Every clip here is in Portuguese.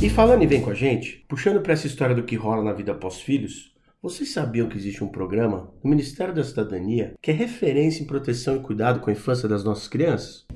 E falando em Vem com a gente, puxando para essa história do que rola na vida após filhos, vocês sabiam que existe um programa no Ministério da Cidadania que é referência em proteção e cuidado com a infância das nossas crianças?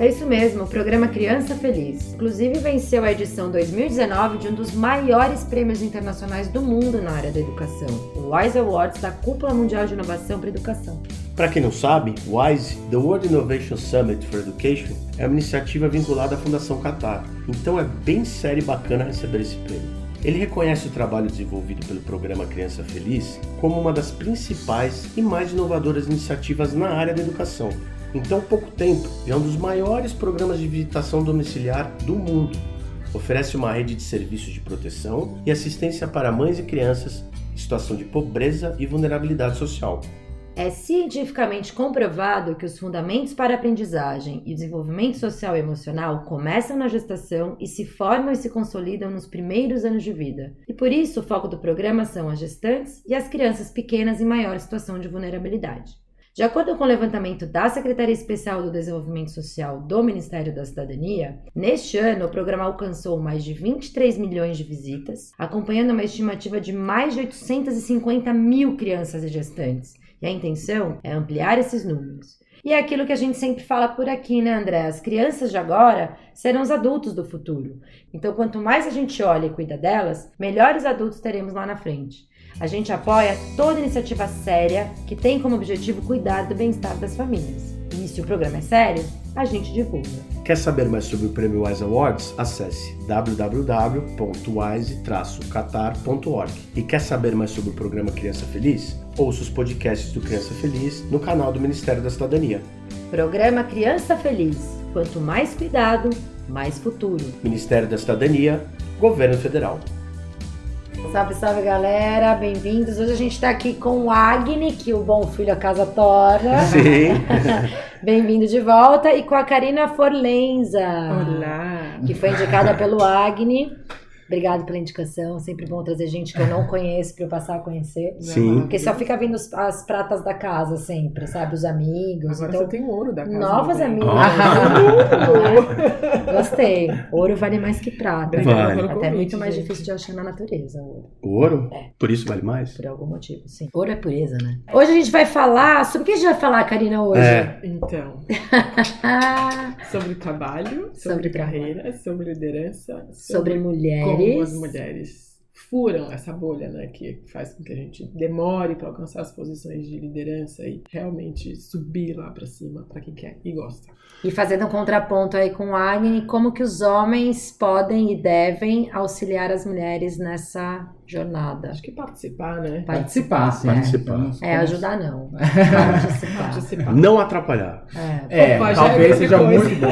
É isso mesmo, o programa Criança Feliz. Inclusive venceu a edição 2019 de um dos maiores prêmios internacionais do mundo na área da educação, o WISE Awards da Cúpula Mundial de Inovação para Educação. Para quem não sabe, WISE, The World Innovation Summit for Education, é uma iniciativa vinculada à Fundação Qatar, então é bem sério e bacana receber esse prêmio. Ele reconhece o trabalho desenvolvido pelo programa Criança Feliz como uma das principais e mais inovadoras iniciativas na área da educação, em tão pouco tempo, é um dos maiores programas de visitação domiciliar do mundo. Oferece uma rede de serviços de proteção e assistência para mães e crianças em situação de pobreza e vulnerabilidade social. É cientificamente comprovado que os fundamentos para a aprendizagem e desenvolvimento social e emocional começam na gestação e se formam e se consolidam nos primeiros anos de vida. E por isso o foco do programa são as gestantes e as crianças pequenas em maior situação de vulnerabilidade. De acordo com o levantamento da Secretaria Especial do Desenvolvimento Social do Ministério da Cidadania, neste ano o programa alcançou mais de 23 milhões de visitas, acompanhando uma estimativa de mais de 850 mil crianças e gestantes. E a intenção é ampliar esses números. E é aquilo que a gente sempre fala por aqui, né, André? As crianças de agora serão os adultos do futuro. Então, quanto mais a gente olha e cuida delas, melhores adultos teremos lá na frente. A gente apoia toda iniciativa séria que tem como objetivo cuidar do bem-estar das famílias. E se o programa é sério, a gente divulga. Quer saber mais sobre o Prêmio Wise Awards? Acesse www.wise-qatar.org. E quer saber mais sobre o programa Criança Feliz? Ouça os podcasts do Criança Feliz no canal do Ministério da Cidadania. Programa Criança Feliz. Quanto mais cuidado, mais futuro. Ministério da Cidadania, Governo Federal. Salve, salve galera, bem-vindos. Hoje a gente tá aqui com o Agni, que o bom filho a casa torna. Sim. Bem-vindo de volta. E com a Karina Forlenza. Olá! Que foi indicada pelo Agni. Obrigado pela indicação. Sempre bom trazer gente que eu não conheço para eu passar a conhecer. Sim. Porque só fica vendo os- as pratas da casa sempre, sabe? Os amigos. Agora então, você tem ouro da casa. novas né? amigas. Ah. Gostei. Ouro vale mais que prata. Vale. Até convite, muito mais gente. difícil de achar na natureza. Ouro. O ouro? É. Por isso vale mais? Por algum motivo, sim. Ouro é pureza, né? Hoje a gente vai falar. Sobre o que a gente vai falar, Karina, hoje? É. Então, sobre trabalho, sobre, Sobre trabalho. carreira, sobre liderança, sobre como mulheres. as mulheres furam essa bolha, né, que faz com que a gente demore para alcançar as posições de liderança e realmente subir lá para cima para quem quer e gosta. E fazendo um contraponto aí com o Agni, como que os homens podem e devem auxiliar as mulheres nessa jornada? Acho que participar, né? Participar, sim. Participar. É, vamos- ajudar não. Participar. Participar. Não atrapalhar. É. É, Opa, é talvez seja coisa. muito bom.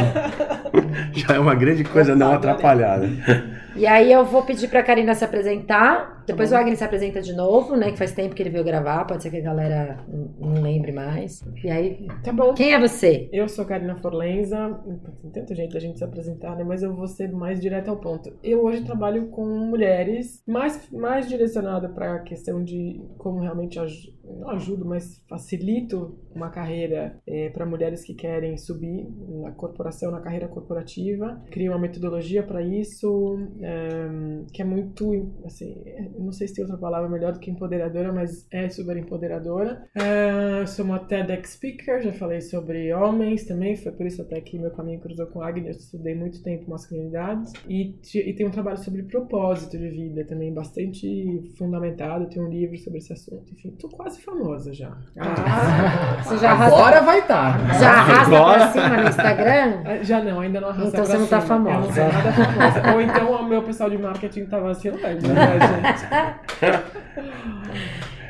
Já é uma grande coisa não atrapalhar. né? E aí eu vou pedir pra Karina se apresentar. Depois o Agni se apresenta de novo, né? Que faz tempo que ele veio gravar. Pode ser que a galera não lembre mais. E aí, Tá bom. quem é você? Eu sou Karina Forlenza, tem tanta jeito da gente se apresentar, né? Mas eu vou ser mais direto ao ponto. Eu hoje trabalho com mulheres, mais, mais direcionado para a questão de como realmente aj- não ajudo, mas facilito uma carreira para mulheres que querem subir na corporação, na carreira corporativa. Crio uma metodologia para isso, eh, que é muito, assim, não sei se tem outra palavra melhor do que empoderadora, mas é super empoderadora. Eh, sou uma TEDx speaker, já falei sobre homens também, foi por isso até que meu caminho cruzou com a Agnes, estudei muito tempo masculinidades e, e tem um trabalho sobre propósito de vida também bastante fundamentado, tem um livro sobre esse assunto, enfim, tô quase famosa já. Ah, você já arrasta, Agora vai estar. já arrasta Agora. pra cima no Instagram? Ah, Já não, ainda não arrasta Então pra você não tá cima. Eu não famosa. sou nada famosa. Ou então o meu pessoal de marketing tá vacilando, né, gente?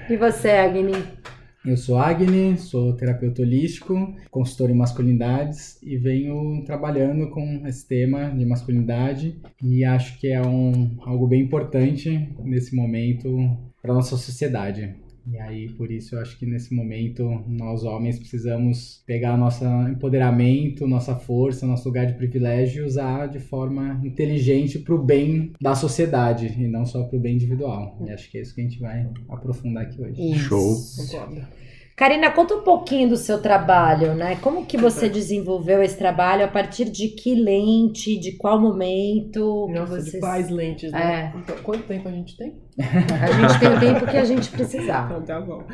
E você, Agni? Eu sou Agni, sou terapeuta holístico, consultor em masculinidades e venho trabalhando com esse tema de masculinidade e acho que é um, algo bem importante nesse momento para nossa sociedade. E aí, por isso, eu acho que nesse momento nós homens precisamos pegar nosso empoderamento, nossa força, nosso lugar de privilégio e usar de forma inteligente para o bem da sociedade e não só para o bem individual. E acho que é isso que a gente vai aprofundar aqui hoje. Show. Concordo. Karina, conta um pouquinho do seu trabalho, né? Como que você desenvolveu esse trabalho? A partir de que lente? De qual momento? Nossa, vocês- de quais lentes, né? É. Então, quanto tempo a gente tem? A gente tem o tempo que a gente precisar. Então, tá bom.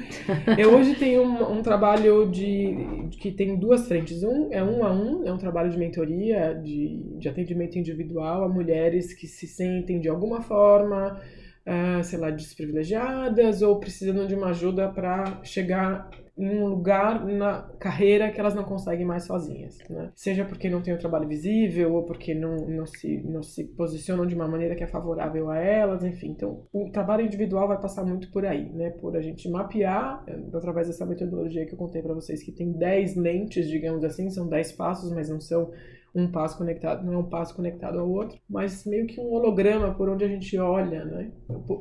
Eu hoje tenho um, um trabalho de, que tem duas frentes. Um é um a um, é um trabalho de mentoria, de, de atendimento individual a mulheres que se sentem de alguma forma, ah, sei lá, desprivilegiadas ou precisando de uma ajuda para chegar em um lugar na carreira que elas não conseguem mais sozinhas, né? Seja porque não tem o trabalho visível ou porque não, não, se, não se posicionam de uma maneira que é favorável a elas, enfim. Então, o trabalho individual vai passar muito por aí, né? Por a gente mapear, eh, através dessa metodologia que eu contei para vocês, que tem 10 lentes, digamos assim, são 10 passos, mas não são um passo conectado, não é um passo conectado ao outro, mas meio que um holograma por onde a gente olha, né?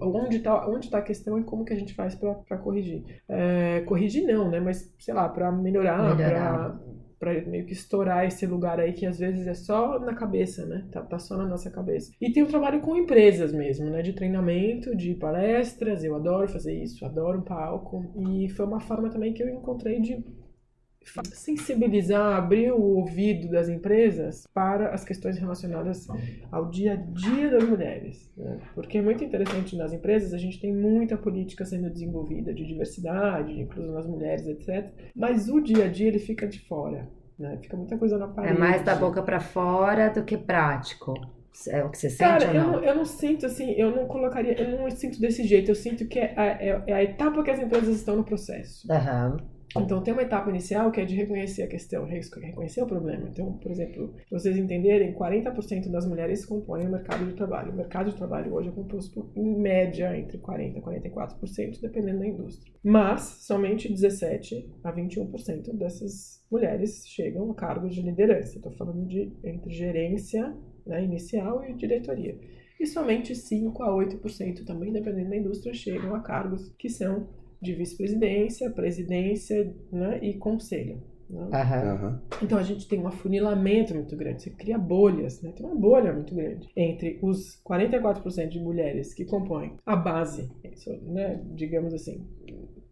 Onde está onde tá a questão e como que a gente faz para corrigir. É, corrigir não, né? Mas, sei lá, para melhorar, Melhorar. para meio que estourar esse lugar aí que às vezes é só na cabeça, né? Tá, tá só na nossa cabeça. E tem o trabalho com empresas mesmo, né? De treinamento, de palestras, eu adoro fazer isso, adoro um palco. E foi uma forma também que eu encontrei de sensibilizar, abrir o ouvido das empresas para as questões relacionadas ao dia a dia das mulheres. né? Porque é muito interessante nas empresas, a gente tem muita política sendo desenvolvida de diversidade, de inclusão das mulheres, etc. Mas o dia a dia ele fica de fora. Né? Fica muita coisa na É parede. mais da boca pra fora do que prático. É o que você sente Cara, ou eu não? não, eu não sinto assim, eu não colocaria, eu não sinto desse jeito, eu sinto que é a, é- é a etapa que as empresas estão no processo. Aham. Então tem uma etapa inicial que é de reconhecer a questão, re- reconhecer o problema. Então, por exemplo, vocês entenderem, 40% das mulheres compõem o mercado de trabalho. O mercado de trabalho hoje é composto por, em média, entre 40% e 44%, dependendo da indústria. Mas somente 17% a 21% dessas mulheres chegam a cargos de liderança. Estou falando de entre gerência né, inicial e diretoria. E somente 5 a 8% também, dependendo da indústria, chegam a cargos que são de vice-presidência, presidência né, e conselho. né? Aham. Então a gente tem um afunilamento muito grande, você cria bolhas, né? tem uma bolha muito grande entre os 44% de mulheres que compõem a base, né, digamos assim,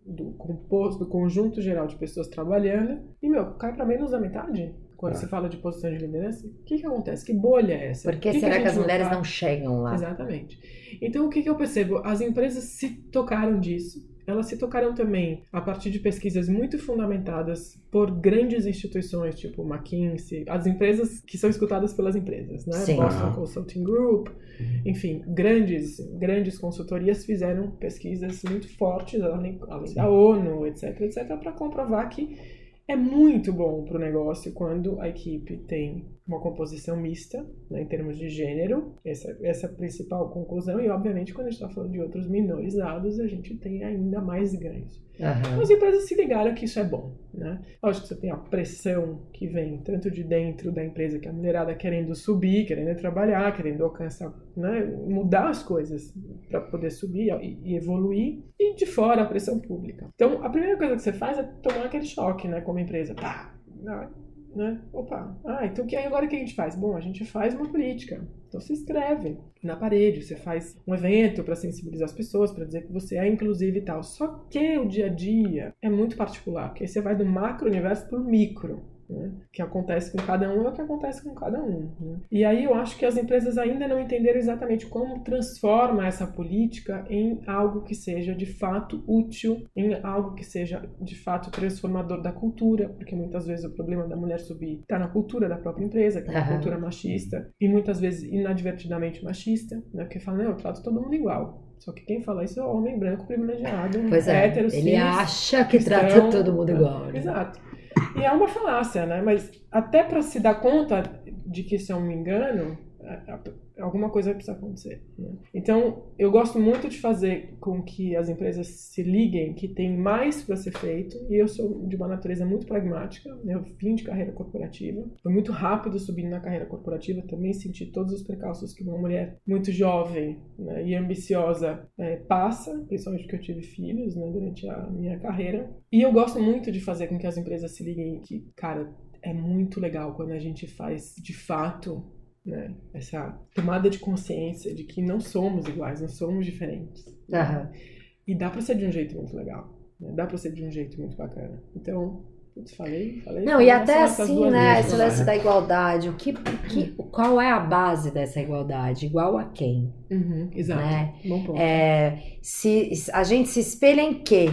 do composto, do conjunto geral de pessoas trabalhando, e meu, cai para menos da metade. Quando Ah. você fala de posição de liderança, o que, que acontece? Que bolha é essa? Por que que será a que as mulheres faz? não chegam lá? Exatamente. Então, o que, que eu percebo? As empresas se tocaram disso. Elas se tocaram também a partir de pesquisas muito fundamentadas por grandes instituições, tipo McKinsey, as empresas que são escutadas pelas empresas, né? Sim. Boston. Consulting Group, enfim, grandes, grandes consultorias fizeram pesquisas muito fortes, além, além da ONU, etc, etc, para comprovar que é muito bom para o negócio quando a equipe tem uma composição mista, né, em termos de gênero, essa, essa é a principal conclusão, e obviamente quando a gente está falando de outros minorizados, a gente tem ainda mais ganhos. Aham. As empresas se ligaram que isso é bom, né? Lógico que você tem a pressão que vem tanto de dentro da empresa, que a mulherada querendo subir, querendo trabalhar, querendo alcançar, né, mudar as coisas para poder subir e, evoluir, e de fora a pressão pública. Então, a primeira coisa que você faz é tomar aquele choque, né, como empresa. Pá, né? Opa, ah, então que agora o que a gente faz? Bom, a gente faz uma política. Então você escreve na parede, você faz um evento para sensibilizar as pessoas, para dizer que você é inclusive e tal. Só que o dia a dia é muito particular, porque aí você vai do macro universo para o micro. Né? Que acontece com cada um é o que acontece com cada um. né? E aí eu acho que as empresas ainda não entenderam exatamente como transforma essa política em algo que seja de fato útil, em algo que seja de fato transformador da cultura, porque muitas vezes o problema da mulher subir está na cultura da própria empresa, que é uma Aham. cultura machista, e muitas vezes inadvertidamente machista, né? porque fala, não, eu trato todo mundo igual. Só que quem fala isso é o homem branco privilegiado, Pois é, hétero, ele cis, acha que cristão, trata todo mundo igual. né? Exato. E é uma falácia, né? Mas até para se dar conta de que isso é um engano, alguma coisa vai precisar acontecer. Né? Então, eu gosto muito de fazer com que as empresas se liguem que tem mais para ser feito, e eu sou de uma natureza muito pragmática, né? eu vim de carreira corporativa, foi muito rápido subindo na carreira corporativa, também senti todos os precalços que uma mulher muito jovem né, e ambiciosa é, passa, principalmente porque eu tive filhos né, durante a minha carreira. E eu gosto muito de fazer com que as empresas se liguem que, cara, é muito legal quando a gente faz de fato né, essa tomada de consciência de que não somos iguais, não somos diferentes. Aham. E dá pra ser de um jeito muito legal. Né? Dá pra ser de um jeito muito bacana. Então, putz, falei, falei. Não, falei e até assim, né, esse lance da igualdade, o que, o que, qual é a base dessa igualdade? Igual a quem? Uhum, exato. Né? Bom ponto. É, se a gente se espelha em quê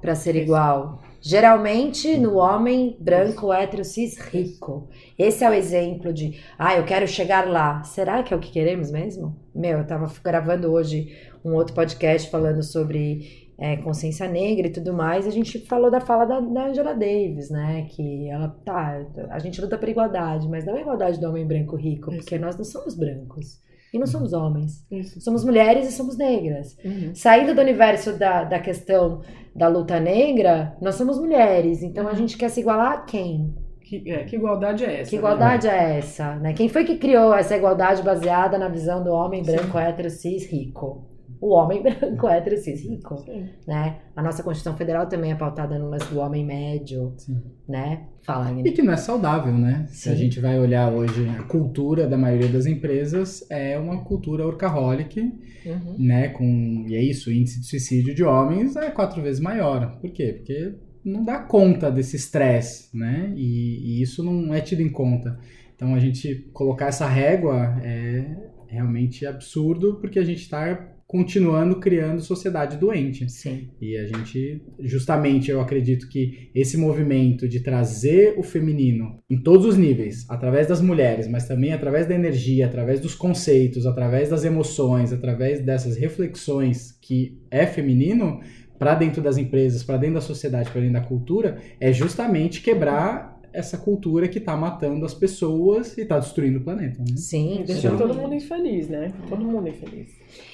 para ser Isso. igual? Geralmente no homem branco, hétero, cis, rico. Esse é o exemplo de, ah, eu quero chegar lá. Será que é o que queremos mesmo? Meu, eu tava gravando hoje um outro podcast falando sobre é, consciência negra e tudo mais. A gente falou da fala da, da Angela Davis, né? Que ela, tá, a gente luta por igualdade, mas não é igualdade do homem branco rico, porque nós não somos brancos. E não somos homens. Isso. Somos mulheres e somos negras. Uhum. Saindo do universo da, da questão da luta negra, nós somos mulheres. Então a gente quer se igualar a quem? Que, é, que igualdade é essa? Que né? igualdade é essa? Né? Quem foi que criou essa igualdade baseada na visão do homem Sim. branco, hétero, cis, rico? O homem branco, hétero, cis, rico. Sim. Né? A nossa Constituição Federal também é pautada no lance do homem médio, Sim. né? Fala, E que não é saudável, né? Se a Sim. gente vai olhar hoje a cultura da maioria das empresas é uma cultura workaholic, Uhum. né? Com, e é isso, o índice de suicídio de homens é quatro vezes maior. Por quê? Porque não dá conta desse estresse, né? E, e isso não é tido em conta. Então a gente colocar essa régua é realmente absurdo, porque a gente está continuando criando sociedade doente. Sim. E a gente, justamente, eu acredito que esse movimento de trazer o feminino em todos os níveis, através das mulheres, mas também através da energia, através dos conceitos, através das emoções, através dessas reflexões que é feminino, para dentro das empresas, para dentro da sociedade, para dentro da cultura, é justamente quebrar essa cultura que está matando as pessoas e está destruindo o planeta. Né? Sim. E deixando todo mundo infeliz, né? Todo mundo infeliz.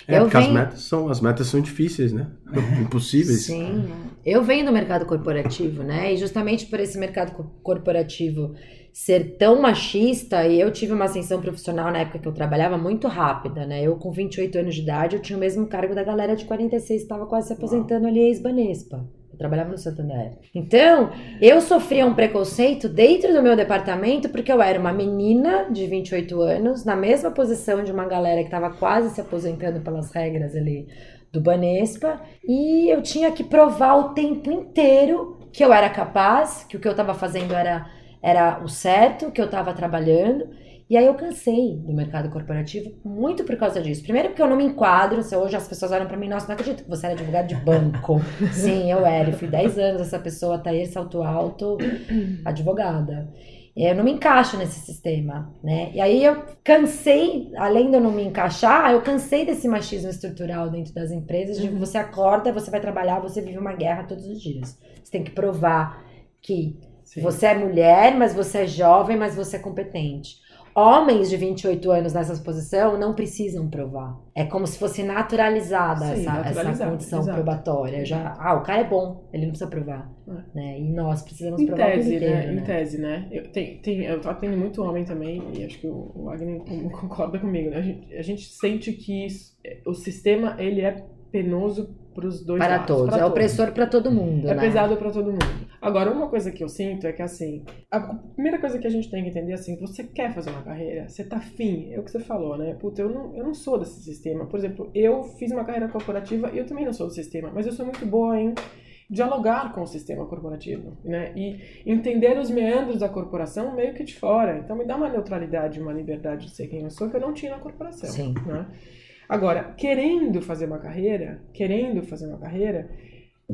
É, Eu porque as venho- metas, são, as metas são difíceis, né? Impossíveis. Sim. Eu venho do mercado corporativo, né? E justamente por esse mercado co- corporativo ser tão machista, e eu tive uma ascensão profissional na época que eu trabalhava muito rápida, né? Eu com 28 anos de idade, eu tinha o mesmo cargo da galera de 46 que estava quase se aposentando ali, ex-Banespa. Eu trabalhava no Santander. Então, eu sofria um preconceito dentro do meu departamento porque eu era uma menina de 28 anos, na mesma posição de uma galera que estava quase se aposentando pelas regras ali do Banespa, e eu tinha que provar o tempo inteiro que eu era capaz, que o que eu estava fazendo era, era o certo, que eu estava trabalhando. E aí eu cansei do mercado corporativo muito por causa disso. Primeiro porque eu não me enquadro, se hoje as pessoas olham pra mim, nossa, não acredito que você era advogado de banco. Sim, eu era, eu fui 10 anos essa pessoa, Thaís Salto Alto, advogada. Eu não me encaixo nesse sistema, né? E aí eu cansei, além de eu não me encaixar, eu cansei desse machismo estrutural dentro das empresas, de você acorda, você vai trabalhar, você vive uma guerra todos os dias. Você tem que provar que Sim. você é mulher, mas você é jovem, mas você é competente. Homens de 28 anos nessa posição não precisam provar. É como se fosse naturalizada Sim, essa, essa condição exato. probatória. Já, ah, o cara é bom, ele não precisa provar. É. Né? E nós precisamos Em provar o tese, né? inteiro, Em né? tese, né? Eu, tem, tem, eu atendo muito homem também, e acho que o, o Agnes concorda comigo, né? A gente, a gente sente que isso- o sistema, ele é penoso para os dois Para lados. todos. é opressor para todo mundo, É né? pesado pra todo mundo. Agora, uma coisa que eu sinto é que, assim, a primeira coisa que a gente tem que entender, assim, você quer fazer uma carreira, você tá afim, é o que você falou, né? Puta, eu não, eu não sou desse sistema. Por exemplo, eu fiz uma carreira corporativa e eu também não sou do sistema, mas eu sou muito boa em dialogar com o sistema corporativo, né? E entender os meandros da corporação meio que de fora. Então, me dá uma neutralidade, uma liberdade de ser quem eu sou que eu não tinha na corporação, Sim. né? Agora, querendo fazer uma carreira, querendo fazer uma carreira,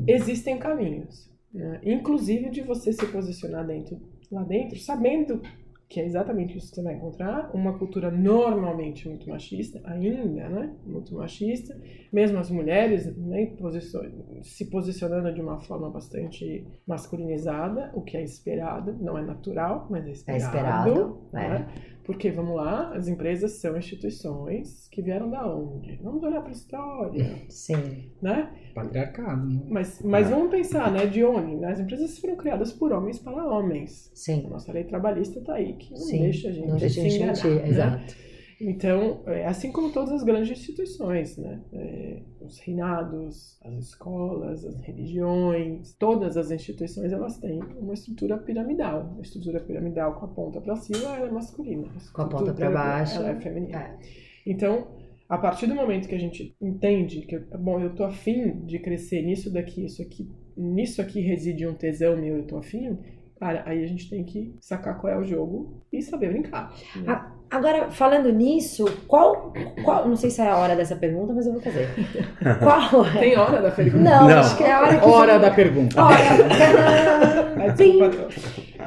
existem caminhos, né? inclusive de você se posicionar dentro, lá dentro, sabendo que é exatamente isso que você vai encontrar, uma cultura normalmente muito machista, ainda, né? Muito machista, mesmo as mulheres né, se posicionando de uma forma bastante masculinizada, o que é esperado, não é natural, mas é É esperado. esperado. né? É. Porque, vamos lá, as empresas são instituições que vieram da onde? Vamos olhar para a história, Sim. né? Patriarcado, né? Mas, mas vamos pensar, né, de onde? As empresas foram criadas por homens para homens. A Sim. nossa lei trabalhista tá aí, que não Sim. deixa a gente Não deixa a gente se enganar, mentir, né? exato. Então, é, assim como todas as grandes instituições, né? É, os reinados, as escolas, as religiões, todas as instituições elas têm uma estrutura piramidal. A estrutura piramidal com a ponta para cima ela é masculina. Com a ponta pra baixo, ela é feminina. É. Então, a partir do momento que a gente entende que, bom, eu tô afim de crescer nisso daqui, isso aqui, nisso aqui reside um tesão meu, eu tô afim, cara, aí a gente tem que sacar qual é o jogo e saber brincar. né? Ah, Agora, falando nisso, qual, qual. Não sei se é a hora dessa pergunta, mas eu vou fazer. Qual é? Tem hora da pergunta? Não, Não. acho que é a hora que. Hora da pergunta. Hora. Patrão.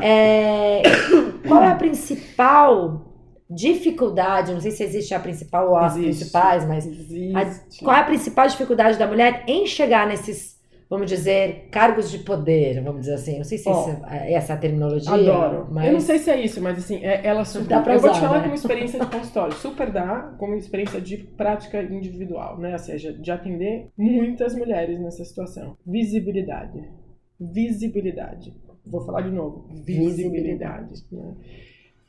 É, qual é a principal dificuldade? Não sei se existe a principal ou as Existe. principais, mas Existe. qual é a principal dificuldade da mulher em chegar nesses, vamos dizer, cargos de poder, vamos dizer assim. Não sei se isso é essa a terminologia. Adoro. Mas... Eu não sei se é isso, mas assim, é- ela super. Dá pra eu vou te usar, falar né? como experiência de consultório. Super dá como experiência de prática individual, né? Ou seja, de atender muitas mulheres nessa situação. Visibilidade. Visibilidade. Vou falar de novo. Visibilidade. né?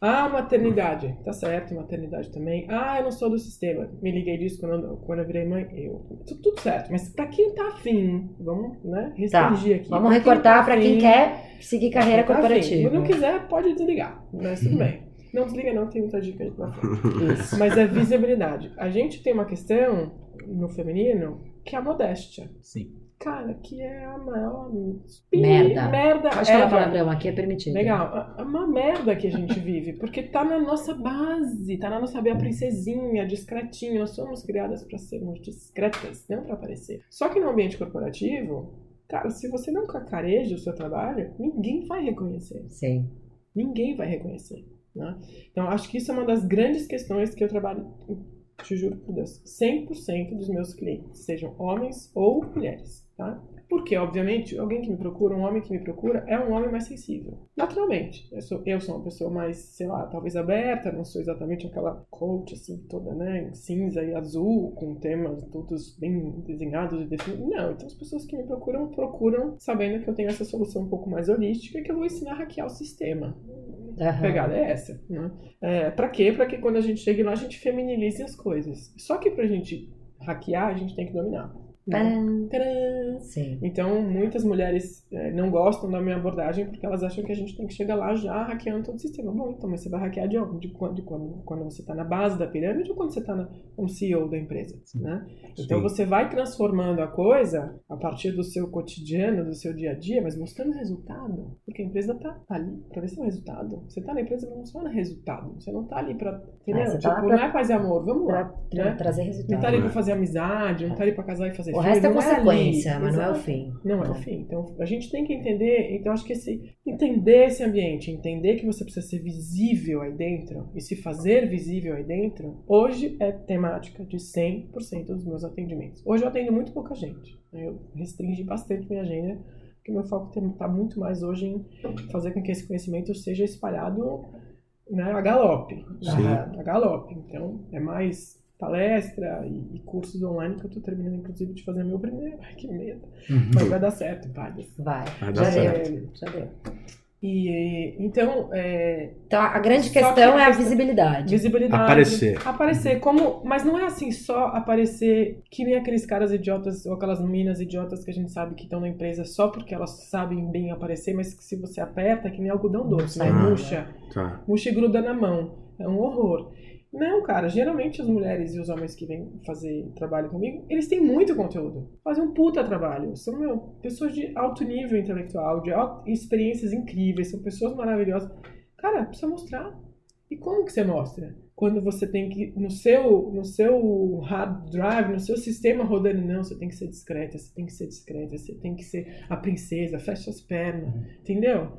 Ah, maternidade. Tá certo, maternidade também. Ah, eu não sou do sistema. Me liguei disso quando eu, quando eu virei mãe. Eu. Tudo, tudo certo. Mas pra quem tá afim, vamos, né? Tá, Restringir aqui. Vamos Pra quem recortar tá para quem afim, quer seguir carreira Tá afim. corporativa. Se não quiser, pode desligar. Mas tudo bem. Não desliga não, tem muita dica aí pra frente. Isso. Mas é visibilidade. A gente tem uma questão no feminino que é a modéstia. Sim. Cara, que é a maior Merda. merda Pode falar ever. palavrão, aqui é permitido. Legal. É uma merda que a gente vive, porque tá na nossa base, tá na nossa a princesinha, discretinha. Nós somos criadas pra sermos discretas, não pra aparecer. Só que no ambiente corporativo, cara, se você não cacareja o seu trabalho, ninguém vai reconhecer. Sim. Ninguém vai reconhecer. Né? Então, acho que isso é uma das grandes questões que eu trabalho, te juro por Deus, 100% dos meus clientes, sejam homens ou mulheres. Tá? Porque, obviamente, alguém que me procura, um homem que me procura, é um homem mais sensível. Naturalmente. Eu sou, eu sou uma pessoa mais, sei lá, talvez aberta, não sou exatamente aquela coach, assim, toda, né, em cinza e azul, com temas todos bem desenhados e definidos. Não, então as pessoas que me procuram, procuram sabendo que eu tenho essa solução um pouco mais holística e que eu vou ensinar a hackear o sistema. A Aham. pegada é essa, né? É, pra quê? Pra que quando a gente chegue lá, a gente feminilize as coisas. Só que pra gente hackear, a gente tem que dominar. Sim. Então, muitas mulheres é, não gostam da minha abordagem porque elas acham que a gente tem que chegar lá já hackeando todo o sistema. Bom, então, mas você vai hackear de onde? De quando, de quando, quando você está na base da pirâmide ou quando você está como CEO da empresa, né? Então, Sim. você vai transformando a coisa a partir do seu cotidiano, do seu dia a dia, mas mostrando resultado. Porque a empresa tá, tá ali para ver seu resultado. Você tá na empresa para mostrar resultado. Você não tá ali para... Entendeu? tá lá tipo, pra- não é paz e amor. Vamos Pra, lá. pra né? trazer Não tá resultado. ali pra fazer amizade, não tá ali pra casar e fazer O resto é não consequência, ali. mas não é o fim. Não é o fim. Então a gente tem que entender, então acho que esse entender esse ambiente, entender que você precisa ser visível aí dentro e se fazer visível aí dentro, hoje é temática de 100% dos meus atendimentos. Hoje eu atendo muito pouca gente. né? Eu restringi bastante minha agenda, porque meu foco está muito mais hoje em fazer com que esse conhecimento seja espalhado né, a galope. Sim. A, a galope. Então é mais palestra e, e cursos online que eu tô terminando, inclusive, de fazer meu primeiro. Ai, que medo. Mas vai dar certo, padre. Vai. Vai dar Já certo. deu. Já deu. E então, é, Então a grande questão que é a a questão- visibilidade. visibilidade. Aparecer. Aparecer. Como, mas não é assim só aparecer que nem aqueles caras idiotas ou aquelas minas idiotas que a gente sabe que estão na empresa só porque elas sabem bem aparecer, mas que se você aperta é que nem algodão doce, né? nada. Murcha. Tá. Murcha e gruda na mão. É um horror. Não, cara, geralmente as mulheres e os homens que vêm fazer trabalho comigo, eles têm muito conteúdo. Fazem um puta trabalho. São, meu, pessoas de alto nível intelectual, de alto, experiências incríveis, são pessoas maravilhosas. Cara, precisa mostrar. E como que você mostra? Quando você tem que, no seu, no seu hard drive, no seu sistema rodando, não, você tem que ser discreta, você tem que ser discreta, você tem que ser a princesa, fecha as pernas, entendeu?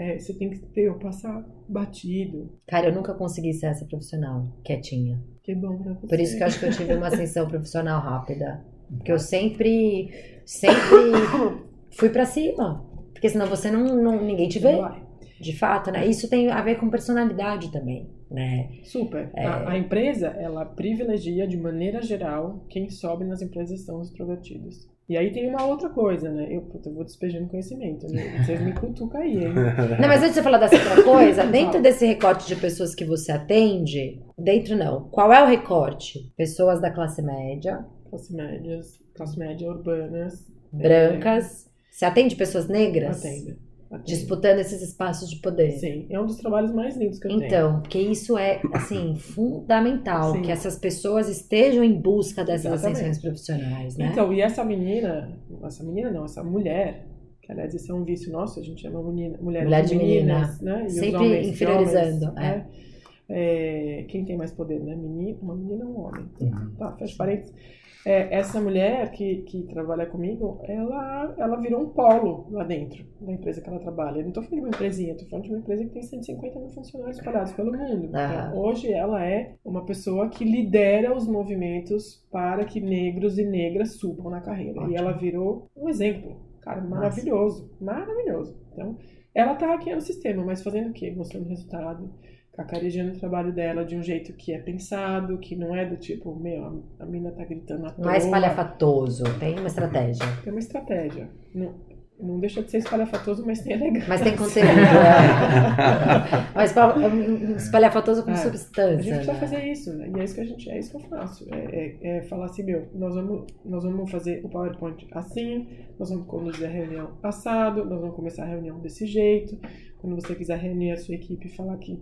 É, você tem que ter, passar batido. Cara, eu nunca consegui ser essa profissional, quietinha. Que bom pra você. Por isso que eu acho que eu tive uma ascensão profissional rápida. Porque eu sempre, sempre fui pra cima. Porque senão você não, não ninguém te vê. De fato, né? Isso tem a ver com personalidade também. né? Super. É. A, a empresa, ela privilegia de maneira geral quem sobe nas empresas são os extrovertidos. E aí tem uma outra coisa, né? Eu, puta, eu vou despejando conhecimento, né? Vocês me cutucam aí, hein? Não, mas antes de você falar dessa outra coisa, dentro desse recorte de pessoas que você atende, dentro não, qual é o recorte? Pessoas da classe média, Classe médias, classe média urbanas. brancas. Você atende pessoas negras? Atenda. Disputando esses espaços de poder. Sim, é um dos trabalhos mais lindos que eu tenho. Então, porque isso é, assim, fundamental, Sim. que essas pessoas estejam em busca dessas Exatamente. ascensões profissionais, né? Então, e essa menina, essa menina não, essa mulher, que aliás esse é um vício nosso, a gente chama menina, mulher, Mulher de meninas, né? E os Sempre homens inferiorizando, homens, né? É, quem tem mais poder, né? Menina, uma menina ou um homem. Uhum. Tá, fecha parênteses. É, essa mulher que, que trabalha comigo, ela, ela virou um polo lá dentro da empresa que ela trabalha. Eu não tô falando de uma empresinha, tô falando de uma empresa que tem 150 mil funcionários espalhados pelo mundo. Então, hoje ela é uma pessoa que lidera os movimentos para que negros e negras subam na carreira. Ótimo. E ela virou um exemplo. Cara, maravilhoso. Maravilhoso. Então, ela tá aqui no sistema, mas fazendo o quê? Mostrando resultado cacarejando o trabalho dela de um jeito que é pensado, que não é do tipo, meu, a mina tá gritando à Não é toa. espalhafatoso, tem uma estratégia. Tem uma estratégia. Não, não deixa de ser espalhafatoso, mas tem elegância. Mas tem conteúdo. é. Mas espal- espalhafatoso com É. A substância. gente precisa né? fazer isso, né? E é isso que a gente, é isso que eu faço. É, é- é falar assim, meu, nós vamos, nós vamos fazer o PowerPoint assim, nós vamos conduzir a reunião assado, nós vamos começar a reunião desse jeito. Quando você quiser reunir a sua equipe e falar que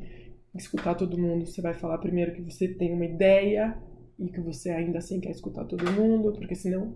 escutar todo mundo, você vai falar primeiro que você tem uma ideia e que você ainda assim quer escutar todo mundo, porque senão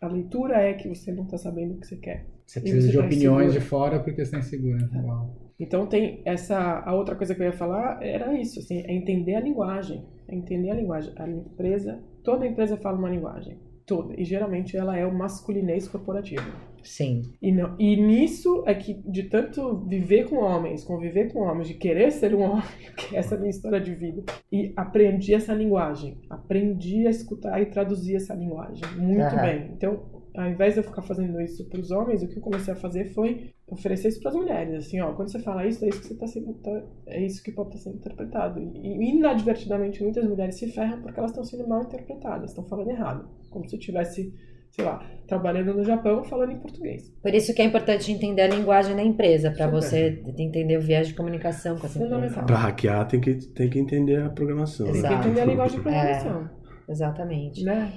a leitura é que você não está sabendo o que você quer. Você precisa você de tá opiniões inseguro. de fora porque você está insegura. É. Uau. Então tem essa a outra coisa que eu ia falar era isso, assim, é entender a linguagem, é entender a linguagem. A empresa, toda empresa fala uma linguagem, toda, e geralmente ela é o masculinês corporativo. Sim. E, não, e nisso é que de tanto viver com homens, conviver com homens, de querer ser um homem, que essa é a minha história de vida, e aprendi essa linguagem, aprendi a escutar e traduzir essa linguagem muito Aham. bem. Então, ao invés de eu ficar fazendo isso para os homens, o que eu comecei a fazer foi oferecer isso para as mulheres, assim, ó, quando você fala isso, é isso que você tá sendo, tá- é isso que pode estar sendo interpretado. E, inadvertidamente muitas mulheres se ferram porque elas estão sendo mal interpretadas, estão falando errado, como se tivesse, sei lá, trabalhando no Japão falando em português. Por isso que é importante entender a linguagem da empresa, para você entender o viés de comunicação com essa empresa. Fundamental. Pra hackear tem que, tem que entender a programação. Tem que Exato. entender a linguagem de programação, Exatamente. né?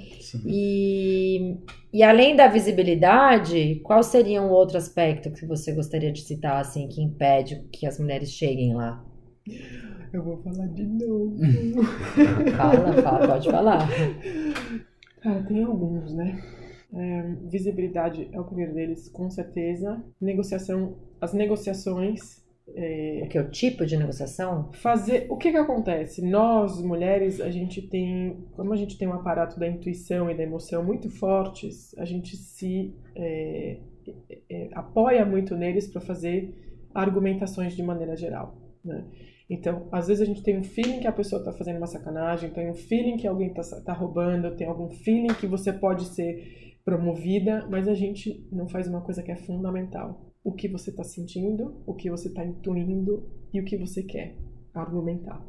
E, e além da visibilidade, qual seria um outro aspecto que você gostaria de citar, assim, que impede que as mulheres cheguem lá? Eu vou falar de novo. Fala, fala, pode falar. Cara, tem alguns, né? É, visibilidade é o primeiro deles, com certeza. Negociação, as negociações. é, O que? O tipo de negociação? fazer. O que que acontece? Nós, mulheres, a gente tem. Como a gente tem um aparato da intuição e da emoção muito fortes, a gente se é, é, apoia muito neles para fazer argumentações de maneira geral. Né? Então, às vezes a gente tem um feeling que a pessoa está fazendo uma sacanagem, tem um feeling que alguém está roubando, tem algum feeling que você pode ser promovida, mas a gente não faz uma coisa que é fundamental. O que você está sentindo, o que você está intuindo e o que você quer argumentar.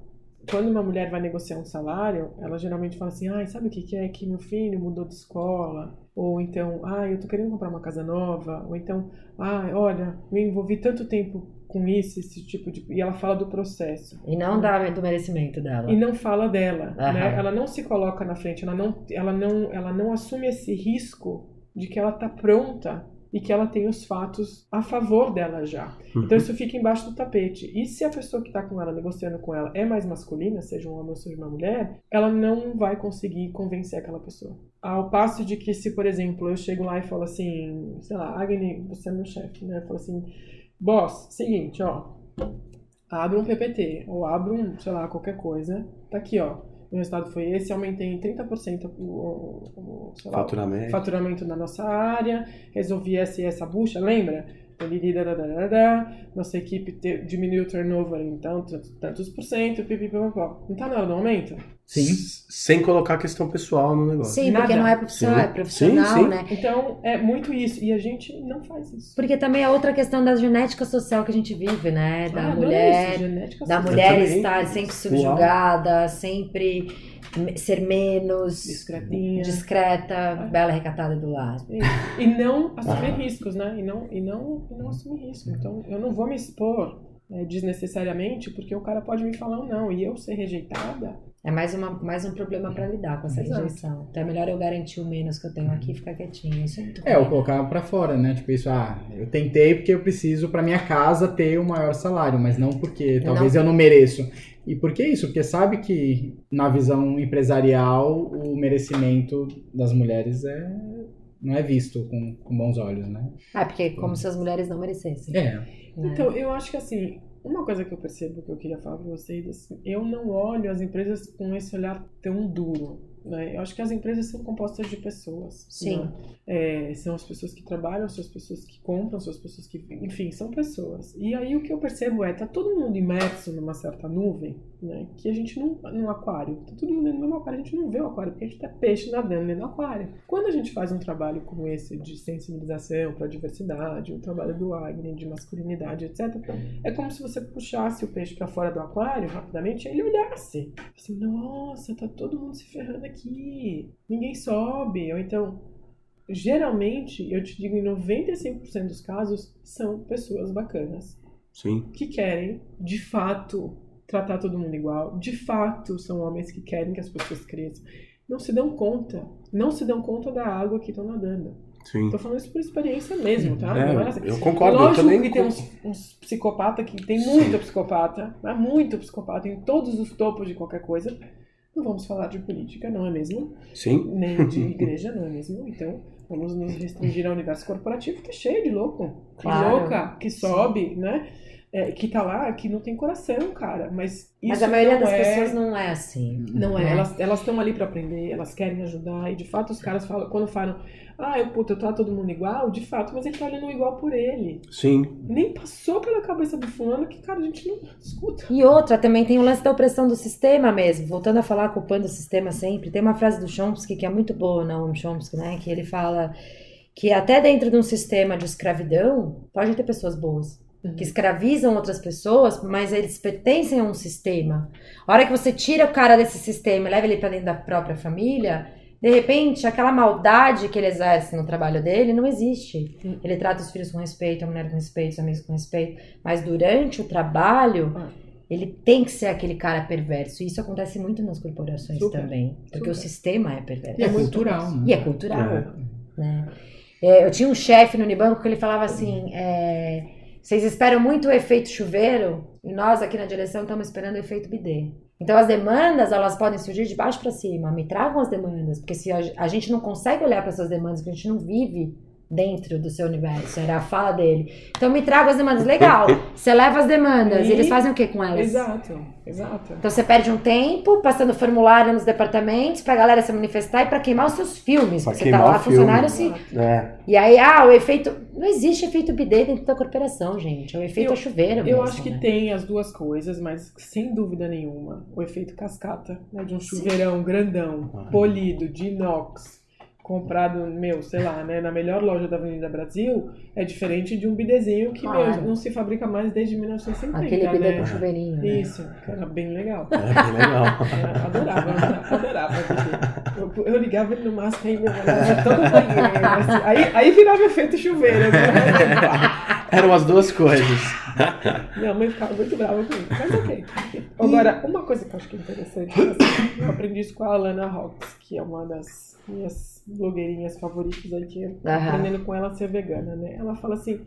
Quando uma mulher vai negociar um salário, ela geralmente fala assim: ah, sabe o que que é? Que meu filho mudou de escola. Ou então, ah, eu tô querendo comprar uma casa nova. Ou então, ah, olha, me envolvi tanto tempo com isso, esse tipo de. E ela fala do processo. E não da, do merecimento dela. E não fala dela, Aham. né? Ela não se coloca na frente, ela não, ela não, ela não assume esse risco de que ela tá pronta e que ela tem os fatos a favor dela já. Então isso fica embaixo do tapete. E se a pessoa que está com ela, negociando com ela, é mais masculina, seja um homem ou seja uma mulher, ela não vai conseguir convencer aquela pessoa. Ao passo de que se, por exemplo, eu chego lá e falo assim, sei lá, Agni, você é meu chefe, né? Eu falo assim, boss, seguinte, ó, abre um PPT ou abre um, sei lá, qualquer coisa. Tá aqui, ó. O resultado foi esse, aumentei em 30% o, o, o, sei lá, o Faturamento. faturamento na nossa área, resolvi essa e essa bucha, lembra? Nossa equipe te, diminuiu o turnover em tantos, tantos por cento, pipipipopó. Não tá na hora do aumento? Sim. Sem colocar a questão pessoal no negócio. Sim, porque Nada. não é profissional, Sim. é profissional, Sim, sim. né? Então, é muito isso. E a gente não faz isso. Porque também é outra questão da genética social que a gente vive, né? Da Ah, mulher, isso, genética da mulher estar sempre subjugada, sempre ser menos Discretinha. discreta, bela recatada do lar. E, e não assumir Ah. riscos, né? E não, e, não, e não assumir risco. Então, eu não vou me expor é, desnecessariamente porque o cara pode me falar um não. E eu ser rejeitada, É mais, uma, mais um problema pra lidar com essa Exato. rejeição. Então é melhor eu garantir o menos que eu tenho aqui e ficar quietinha. Isso é muito É, eu colocava pra fora, né? Tipo isso, ah, eu tentei porque eu preciso pra minha casa ter o maior salário, mas não porque talvez eu não mereço. E por que isso? Porque sabe que na visão empresarial o merecimento das mulheres é não é visto com, com bons olhos, né? Ah, porque como se as mulheres não merecessem. É, né? Então, eu acho que assim, uma coisa que eu percebo que eu queria falar pra vocês, assim, eu não olho as empresas com esse olhar tão duro. Né? Eu acho que as empresas são compostas de pessoas. Sim. né? É, são as pessoas que trabalham, são as pessoas que compram, são as pessoas que. Enfim, são pessoas. E aí o que eu percebo é, tá todo mundo imerso numa certa nuvem, né? Que a gente não. num aquário. Tá todo mundo dentro do mesmo aquário, a gente não vê o aquário, porque a gente tá peixe nadando dentro do aquário. Quando a gente faz um trabalho como esse de sensibilização para diversidade, o trabalho do Agni, de masculinidade, etc., é como se você puxasse o peixe para fora do aquário rapidamente e ele olhasse. Assim, nossa, tá todo mundo se ferrando aqui, ninguém sobe. Ou então, geralmente, eu te digo, em 95% dos casos, são pessoas bacanas Sim. que querem, de fato, tratar todo mundo igual. De fato, são homens que querem que as pessoas cresçam. Não se dão conta. Não se dão conta da água que estão nadando. Sim. Tô falando isso por experiência mesmo, tá? É, Não é assim. eu concordo, eu Lógico também que tem uns, uns psicopata que tem muito psicopata, mas muito psicopata em todos os topos de qualquer coisa. Não vamos falar de política, não é mesmo? Sim. Nem de igreja, não é mesmo? Então, vamos nos restringir ao universo corporativo, que é cheio de louco. Claro. Que louca, que sobe, né? É, que tá lá, que não tem coração, cara. Mas isso Mas a maioria não das é... pessoas não é assim. Não é, né? elas elas estão ali pra aprender, elas querem ajudar, e de fato os caras falam, quando falam, ah, eu, puta, eu trato todo mundo igual, de fato, mas ele tá olhando igual por ele. Sim. Nem passou pela cabeça do fulano que, cara, a gente não escuta. E outra, também tem o lance da opressão do sistema mesmo. Voltando a falar, culpando o sistema sempre. Tem uma frase do Chomsky que é muito boa, Noam Chomsky, né? Que ele fala que até dentro de um sistema de escravidão, pode ter pessoas boas. Que escravizam outras pessoas, mas eles pertencem a um sistema. A hora que você tira o cara desse sistema e leva ele pra dentro da própria família, de repente, aquela maldade que ele exerce no trabalho dele não existe. Hum. Ele trata os filhos com respeito, a mulher com respeito, os amigos com respeito. Mas durante o trabalho, Ah. ele tem que ser aquele cara perverso. E isso acontece muito nas corporações Super, também. Porque super. o sistema é perverso. e é cultural, né? E é cultural. É. né? É, eu tinha um chefe no Unibanco que ele falava assim: é, vocês esperam muito o efeito chuveiro e nós aqui na direção estamos esperando o efeito bidê. Então as demandas elas podem surgir de baixo para cima. Me tragam as demandas, porque se a, gente não consegue olhar para essas demandas, porque a gente não vive dentro do seu universo, era a fala dele. Então me traga as demandas. Legal. Você leva as demandas. E E- eles fazem o que com elas? Exato, exato. Então você perde um tempo passando formulário nos departamentos pra galera se manifestar e pra queimar os seus filmes. Pra Porque você tá lá, funcionário se. É. E aí, ah, o efeito. Não existe efeito bidê dentro da corporação, gente. É o efeito Eu- a chuveiro. Eu mesmo, acho que né? tem as duas coisas, mas sem dúvida nenhuma, o efeito cascata, né, de um chuveirão grandão, Ah. polido, de inox, comprado, meu, sei lá, né, na melhor loja da Avenida Brasil, é diferente de um bidezinho que, Claro. meu, não se fabrica mais desde 1950, Aquele bidê né? com chuveirinho. né? Isso, que era bem legal. É bem legal. Eu adorava, adorava, adorava bidê. Eu, eu ligava ele no máximo e meu, era todo banheiro, assim. aí, aí virava efeito chuveiro. Né? Eram as duas coisas. Minha mãe ficava muito brava comigo, mas ok. Agora, uma coisa que eu acho que é interessante, assim, eu aprendi isso com a Alana Hawks, que é uma das minhas blogueirinhas favoritas aí, que Aham. aprendendo com ela a ser vegana, né? Ela fala assim,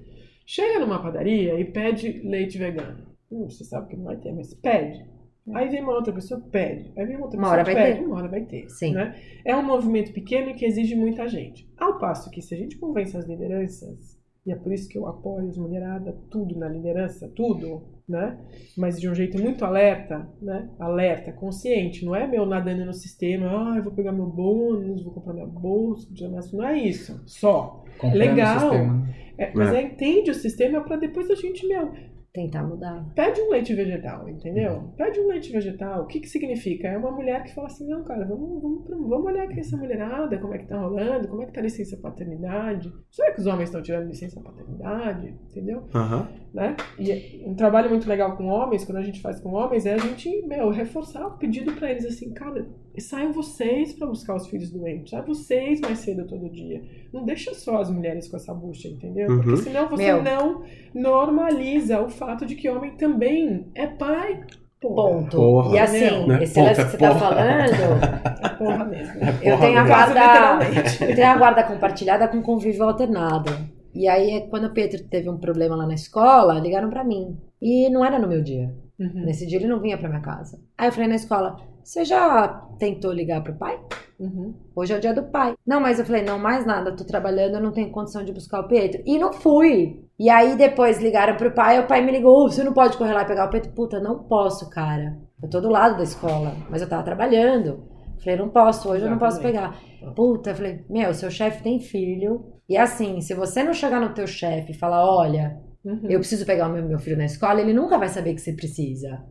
chega numa padaria e pede leite vegano. Hum, você sabe que não vai ter, mas pede. Aí vem uma outra pessoa, pede. Aí vem uma outra Uma pessoa, hora vai pede. ter. Uma hora vai ter. Sim. Né? É um movimento pequeno que exige muita gente. Ao passo que se a gente convence as lideranças e é por isso que eu apoio as mulheradas, tudo na liderança, tudo, né? Mas de um jeito muito alerta, né? Alerta, consciente, não é meu nadando no sistema, ah, eu vou pegar meu bônus, vou comprar minha bolsa, não é isso, só. Comprando Legal. o sistema. É, mas É. é, entende o sistema para depois a gente, meu, Tentar mudar. pede um leite vegetal, entendeu? Pede um leite vegetal. O que que significa? É uma mulher que fala assim, não, cara, vamos, vamos, vamos olhar aqui essa mulherada, como é que tá rolando, como é que tá a licença paternidade. Será que os homens estão tirando licença paternidade? Entendeu? Aham. Né? E um trabalho muito legal com homens, quando a gente faz com homens, é a gente, meu, reforçar o pedido pra eles assim, cara, saiam vocês pra buscar os filhos doentes, saiam vocês mais cedo todo dia. Não deixa só as mulheres com essa bucha, entendeu? Uhum. Porque senão você Meu. não normaliza o fato de que homem também é pai. Porra. Ponto. Porra. E assim, Né? esse Ponto, lance é que você tá porra. falando, É porra mesmo. eu Porra, tenho a mesmo. guarda. Eu tenho a guarda compartilhada com convívio alternado. E aí, quando o Pedro teve um problema lá na escola, ligaram pra mim. E não era no meu dia. Uhum. Nesse dia ele não vinha pra minha casa. Aí eu falei na escola: Você já tentou ligar pro pai? Uhum. Hoje é o dia do pai. Não, mas eu falei: Não, mais nada, tô trabalhando, eu não tenho condição de buscar o Pedro. E não fui. E aí depois ligaram pro pai, o pai me ligou: "Ô, Você não pode correr lá e pegar o Pedro? Puta, não posso, cara. Eu tô do lado da escola, mas eu tava trabalhando. Falei: Não posso, hoje eu não posso Exatamente. pegar. Puta, falei: Meu, seu chefe tem filho. E assim, se você não chegar no teu chefe e falar: Olha, Uhum. eu preciso pegar o meu, meu filho na escola, ele nunca vai saber que você precisa.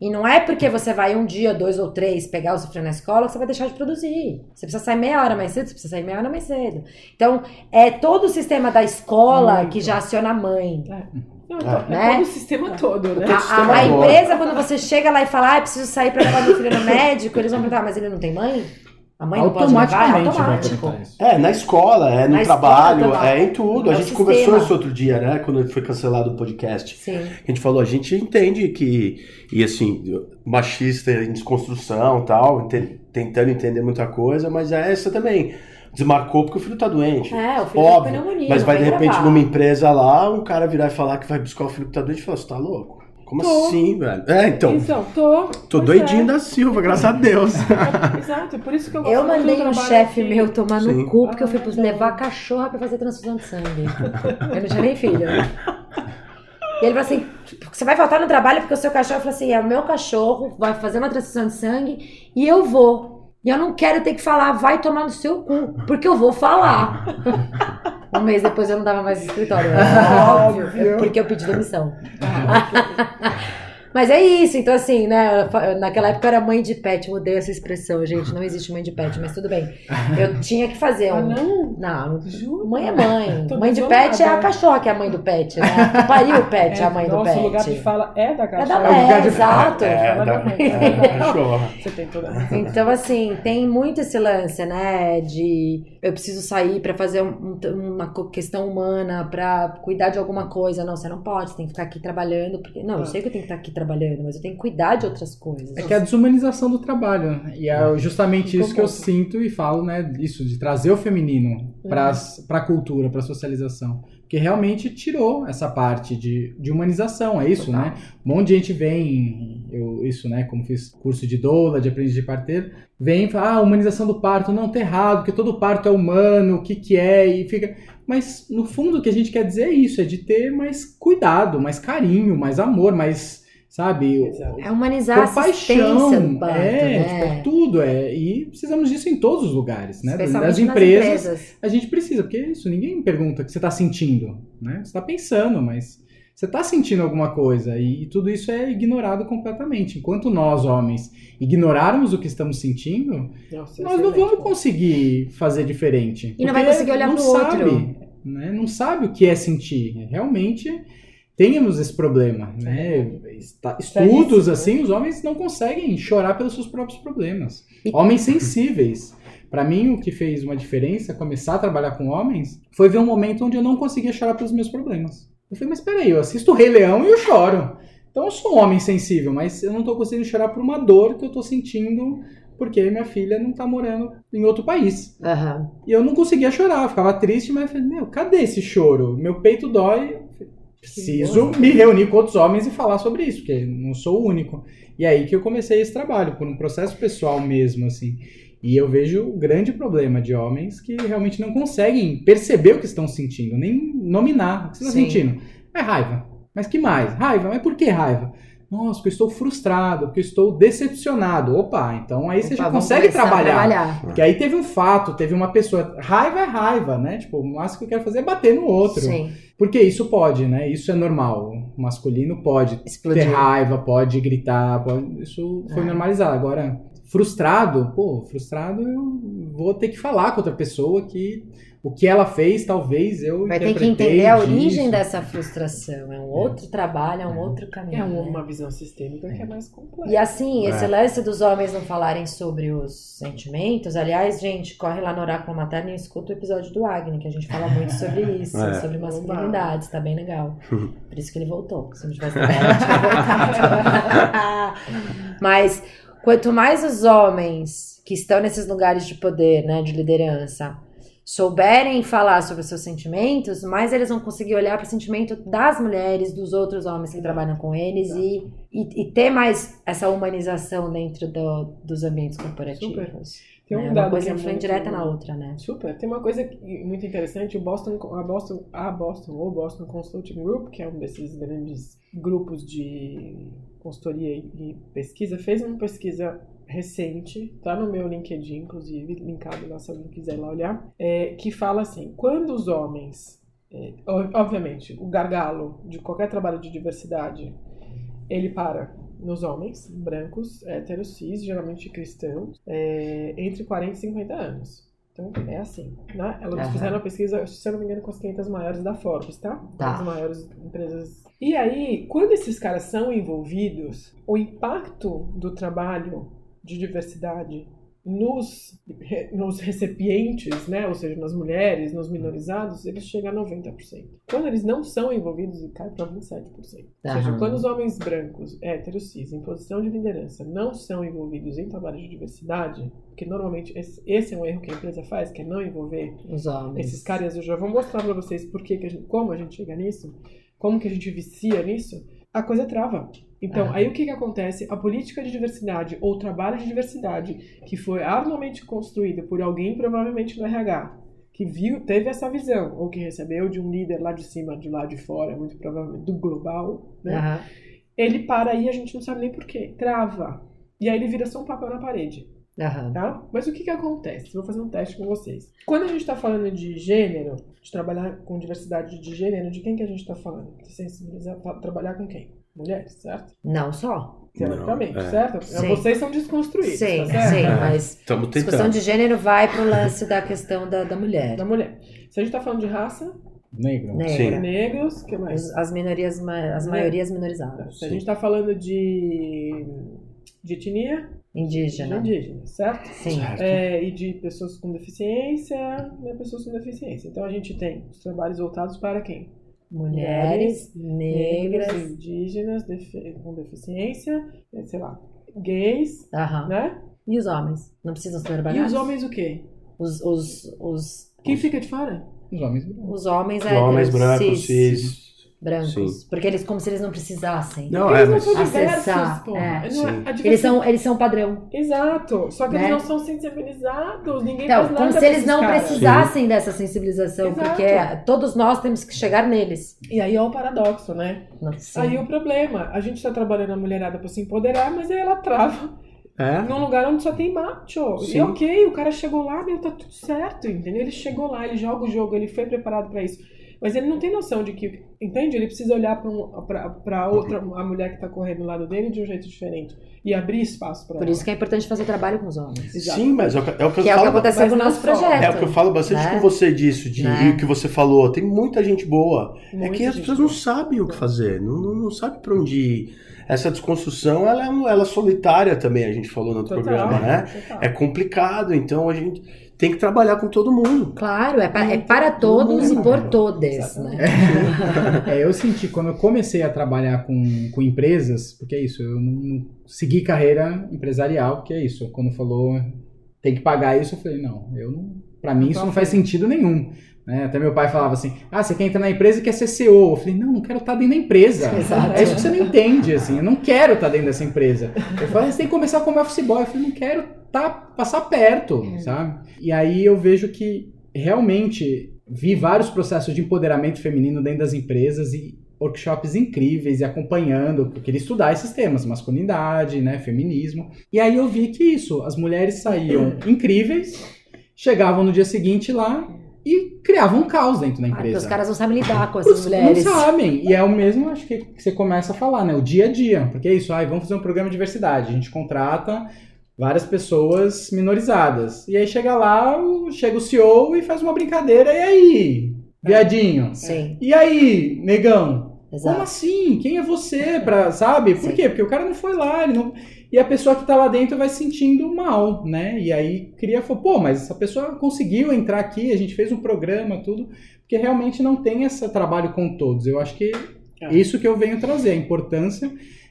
E não é porque você vai um dia, dois ou três pegar o seu filho na escola que você vai deixar de produzir. Você precisa sair meia hora mais cedo, você precisa sair meia hora mais cedo. Então, é todo o sistema da escola Muito. que já aciona a mãe. Não, então, é Né? todo o sistema todo, né? A, sistema a- a empresa, quando você chega lá e fala, ah, preciso sair pra levar meu filho no médico, eles vão perguntar, mas ele não tem mãe? A mãe não pode levar? É Automaticamente vai automático. É, na escola, é no Na escola trabalho, também. é em tudo. É a o gente sistema. conversou isso outro dia, né? Quando foi cancelado o podcast. Sim. A gente falou, a gente entende que, e assim, machista em desconstrução e tal, tentando entender muita coisa, mas é essa também. Desmarcou porque o filho tá doente. É, o filho Óbvio, tá pneumonia. Mas vai de repente gravar. numa empresa lá, um cara virar e falar que vai buscar o filho que tá doente e falar, você tá louco? Como Tô. assim, velho? É, então, Então, tô. tô doidinho é. da Silva, graças a Deus. Exato, por isso que eu Eu mandei um chefe aqui. meu tomar Sim. no cu porque eu fui Ah, levar a cachorra pra fazer transfusão de sangue. Eu não tinha nem filho. E ele falou assim: você vai faltar no trabalho porque o seu cachorro. Eu falei assim: é o meu cachorro, vai fazer uma transfusão de sangue e eu vou. E eu não quero ter que falar, vai tomar no seu cu, porque eu vou falar. Um mês depois eu não dava mais no escritório. Óbvio, porque eu pedi demissão. Mas é isso, então assim, né? Naquela época eu era mãe de pet, eu odeio essa expressão, gente. Não existe mãe de pet, mas tudo bem. Eu tinha que fazer Ah, um. não? Não, Jura? mãe é mãe. Tô mãe de pet é a cachorra que é a mãe do pet, né? Que pariu o pet, é a mãe do Nosso pet. lugar de fala é da É cachorra. da É o lugar é, de- exato. É, Fala da- da mãe. é, da cachorra. Você tem toda a. Então, assim, tem muito esse lance, né? De eu preciso sair pra fazer um- um- uma questão humana, pra cuidar de alguma coisa. Não, você não pode, você tem que ficar aqui trabalhando. Porque... Não, eu sei que eu tenho que estar aqui trabalhando, mas eu tenho que cuidar de outras coisas. É que é a desumanização do trabalho. E é justamente Ficou isso que eu sinto e falo, né? Isso, de trazer o feminino para a cultura, para a socialização. Porque realmente tirou essa parte de, de humanização, é isso, né? Um monte de gente vem, eu, isso, né? Como fiz curso de doula, de aprendiz de parteiro, vem e fala, ah, humanização do parto, não, tá errado, porque todo parto é humano, o que que é, e fica... Mas, no fundo, o que a gente quer dizer é isso, é de ter mais cuidado, mais carinho, mais amor, mais, sabe... Exato. É humanizar a compaixão, do parto, é, né? tipo, é tudo, é, e precisamos disso em todos os lugares, né? Das nas empresas, empresas. a gente precisa, porque isso, ninguém pergunta o que você está sentindo, né? Você está pensando, mas você está sentindo alguma coisa, e, tudo isso é ignorado completamente. Enquanto nós, homens, ignorarmos o que estamos sentindo, Nossa, nós não vamos conseguir fazer diferente. E não vai conseguir olhar pro sabe, outro. Né? Não sabe o que é sentir. Realmente temos esse problema. Né? Está- Estudos Seríssimo, né? assim, os homens não conseguem chorar pelos seus próprios problemas. E- Homens sensíveis. Para mim, o que fez uma diferença começar a trabalhar com homens foi ver um momento onde eu não conseguia chorar pelos meus problemas. Eu falei, mas peraí, eu assisto o Rei Leão e eu choro. Então eu sou um homem sensível, mas eu não tô conseguindo chorar por uma dor que eu tô sentindo porque minha filha não tá morando em outro país. Aham. E eu não conseguia chorar, eu ficava triste, mas eu falei, meu, cadê esse choro? Meu peito dói. Preciso me reunir com outros homens e falar sobre isso, porque não sou o único. E aí que eu comecei esse trabalho, por um processo pessoal mesmo, assim. E eu vejo o grande problema de homens que realmente não conseguem perceber o que estão sentindo, nem nominar o que estão Sim. sentindo. É raiva. Mas que mais? Raiva. Mas por que raiva? Nossa, porque eu estou frustrado, porque eu estou decepcionado. Opa, então aí você Opa, já vamos consegue trabalhar. trabalhar. Porque aí teve um fato, teve uma pessoa. Raiva é raiva, né? Tipo, o máximo que eu quero fazer é bater no outro. Sim, Porque isso pode, né? Isso é normal. O masculino pode ter explodir. raiva, pode gritar, pode... isso foi É. normalizado. Agora, frustrado, pô, frustrado eu vou ter que falar com outra pessoa que o que ela fez, talvez eu Vai ter que entender a disso. origem dessa frustração. É um outro trabalho, é um outro caminho. É né? uma visão sistêmica que é mais complexa. E assim, É. esse lance dos homens não falarem sobre os sentimentos, aliás, gente, corre lá no Oráculo Materno e escuta o episódio do Agni, que a gente fala muito sobre isso, É. sobre masculinidades, tá bem legal. Por isso que ele voltou. Se não tivesse voltado. Mas quanto mais os homens que estão nesses lugares de poder, né, de liderança, souberem falar sobre os seus sentimentos, mais eles vão conseguir olhar para o sentimento das mulheres, dos outros homens que trabalham com eles e, e, e ter mais essa humanização dentro do- dos ambientes corporativos. Tem um né? dado Uma coisa que é influi muito- direta na outra, né? Super. Tem uma coisa muito interessante, o Boston, a Boston, a Boston ou Boston Consulting Group, que é um desses grandes grupos de consultoria e pesquisa, fez uma pesquisa recente, tá no meu LinkedIn, inclusive, linkado lá se alguém quiser lá olhar, é, que fala assim, quando os homens, é, obviamente, o gargalo de qualquer trabalho de diversidade, ele para nos homens, brancos, héteros, cis, geralmente cristãos, é, entre 40 e 50 anos. Então, é assim, né? Elas Aham. fizeram a pesquisa, se eu não me engano, com as 500 maiores da Forbes, tá? Tá. As maiores empresas. E aí, quando esses caras são envolvidos, o impacto do trabalho de diversidade nos, nos recipientes, né? Ou seja, nas mulheres, nos minorizados, ele chega a 90%. Quando eles não são envolvidos, cai para 27%. Ou seja, quando os homens brancos, héteros, cis, em posição de liderança, não são envolvidos em trabalho de diversidade, porque normalmente esse, esse é um erro que a empresa faz, que é não envolver Os homens. esses caras, eu já vou mostrar pra vocês por que que a gente, como a gente chega nisso, como que a gente vicia nisso, a coisa trava. Então, aí o que que acontece? A política de diversidade ou o trabalho de diversidade que foi arduamente construído por alguém, provavelmente no RH, que viu, teve essa visão, ou que recebeu de um líder lá de cima, de lá de fora, muito provavelmente do global, né? Ele para aí, a gente não sabe nem por quê, trava. E aí ele vira só um papel na parede Aham. tá? Mas o que que acontece? Vou fazer um teste com vocês. Quando a gente está falando de gênero, de trabalhar com diversidade de gênero, de quem que a gente está falando? De sensibilizar, tra- trabalhar com quem? Mulheres, certo? Não só. Teoricamente, Não, é. certo? Sim. Vocês são desconstruídos, Sim, tá certo? sim, É. mas a discussão de gênero vai pro lance da questão da, da mulher. Da mulher. Se a gente está falando de raça, Negro. Negra. Negros, que mais? As, as minorias, as Né? maiorias minorizadas. Se a gente está falando de, de etnia, Indígena. indígena, certo? Sim. Certo. É, e de pessoas com deficiência, né, pessoas com deficiência. Então a gente tem os trabalhos voltados para quem? Mulheres, negros, negras. indígenas defi- com deficiência, eh, sei lá, gays, Aham. né? E os homens? Não precisam trabalhar? E os homens o quê? Os, os, os, Quem fica de fora? Os homens. os homens, Os homens brancos, cis, cis. Brancos. Sim. Porque eles, como se eles não precisassem. Não, eles é, não mas... são diversos, Acessar, pô. é. É- Sim. Eles diversidade- são, eles são padrão. Exato. Só que Né? eles não são sensibilizados. Ninguém Então, faz como nada se pra eles não caras. precisassem dessa sensibilização, Exato. porque todos nós temos que chegar neles. E aí é o paradoxo, né? Sim. Aí o problema, a gente tá trabalhando a mulherada pra se empoderar, mas aí ela trava É? num lugar onde só tem macho. E Sim. ok, o cara chegou lá, meu, tá tudo certo, entendeu? Ele chegou lá, ele joga o jogo, ele foi preparado pra isso. Mas ele não tem noção de que, entende? Ele precisa olhar pra, um, pra outra, a mulher que tá correndo do lado dele de um jeito diferente. E abrir espaço pra Por ela. isso que é importante fazer trabalho com os homens. Exato. Sim, mas é o que, é o que eu Que é o que falo. aconteceu mas com o não nosso só. projeto. É o que eu falo bastante né? com você disso, de, Né? o que você falou. Tem muita gente boa. é Muita que as pessoas não boa. sabem o que fazer, não, não, não sabem pra onde ir. Essa desconstrução, ela é, um- ela é solitária também, a gente falou no outro Total, programa, né? total. É complicado, então a gente tem que trabalhar com todo mundo. Claro, é, pa- é para todos e bom. por todas, né? É, eu senti quando eu comecei a trabalhar com, com empresas, porque é isso, eu não, não segui carreira empresarial, porque é isso. Quando falou tem que pagar isso, eu falei, não, eu não. Pra mim isso não faz sentido nenhum. Né? Até meu pai falava assim: ah, você quer entrar na empresa e quer ser CEO. Eu falei: não, não quero estar dentro da empresa. Exato. É isso que você não entende, assim. Eu não quero estar dentro dessa empresa. Eu falei: você tem que começar como office boy. Eu falei: não quero tá, passar perto, sabe? E aí eu vejo que realmente vi vários processos de empoderamento feminino dentro das empresas e workshops incríveis e acompanhando, eu queria estudar esses temas, masculinidade, né, feminismo. E aí eu vi que isso, as mulheres saíam incríveis, chegavam no dia seguinte lá e criavam um caos dentro da Ah, empresa. porque os caras não sabem lidar com essas Os- mulheres. Não sabem. E é o mesmo, acho que, que você começa a falar, né? O dia a dia. Porque é isso, ai, vamos fazer um programa de diversidade. A gente contrata várias pessoas minorizadas. E aí chega lá, chega o CEO e faz uma brincadeira. E aí, viadinho? Sim, E aí, negão? Como exato. assim? Quem é você pra, sabe? Por Sim. quê? Porque o cara não foi lá, ele não... E a pessoa que tá lá dentro vai se sentindo mal, né? E aí cria, pô, mas essa pessoa conseguiu entrar aqui, a gente fez um programa, tudo, porque realmente não tem esse trabalho com todos. Eu acho que É. isso que eu venho trazer, a importância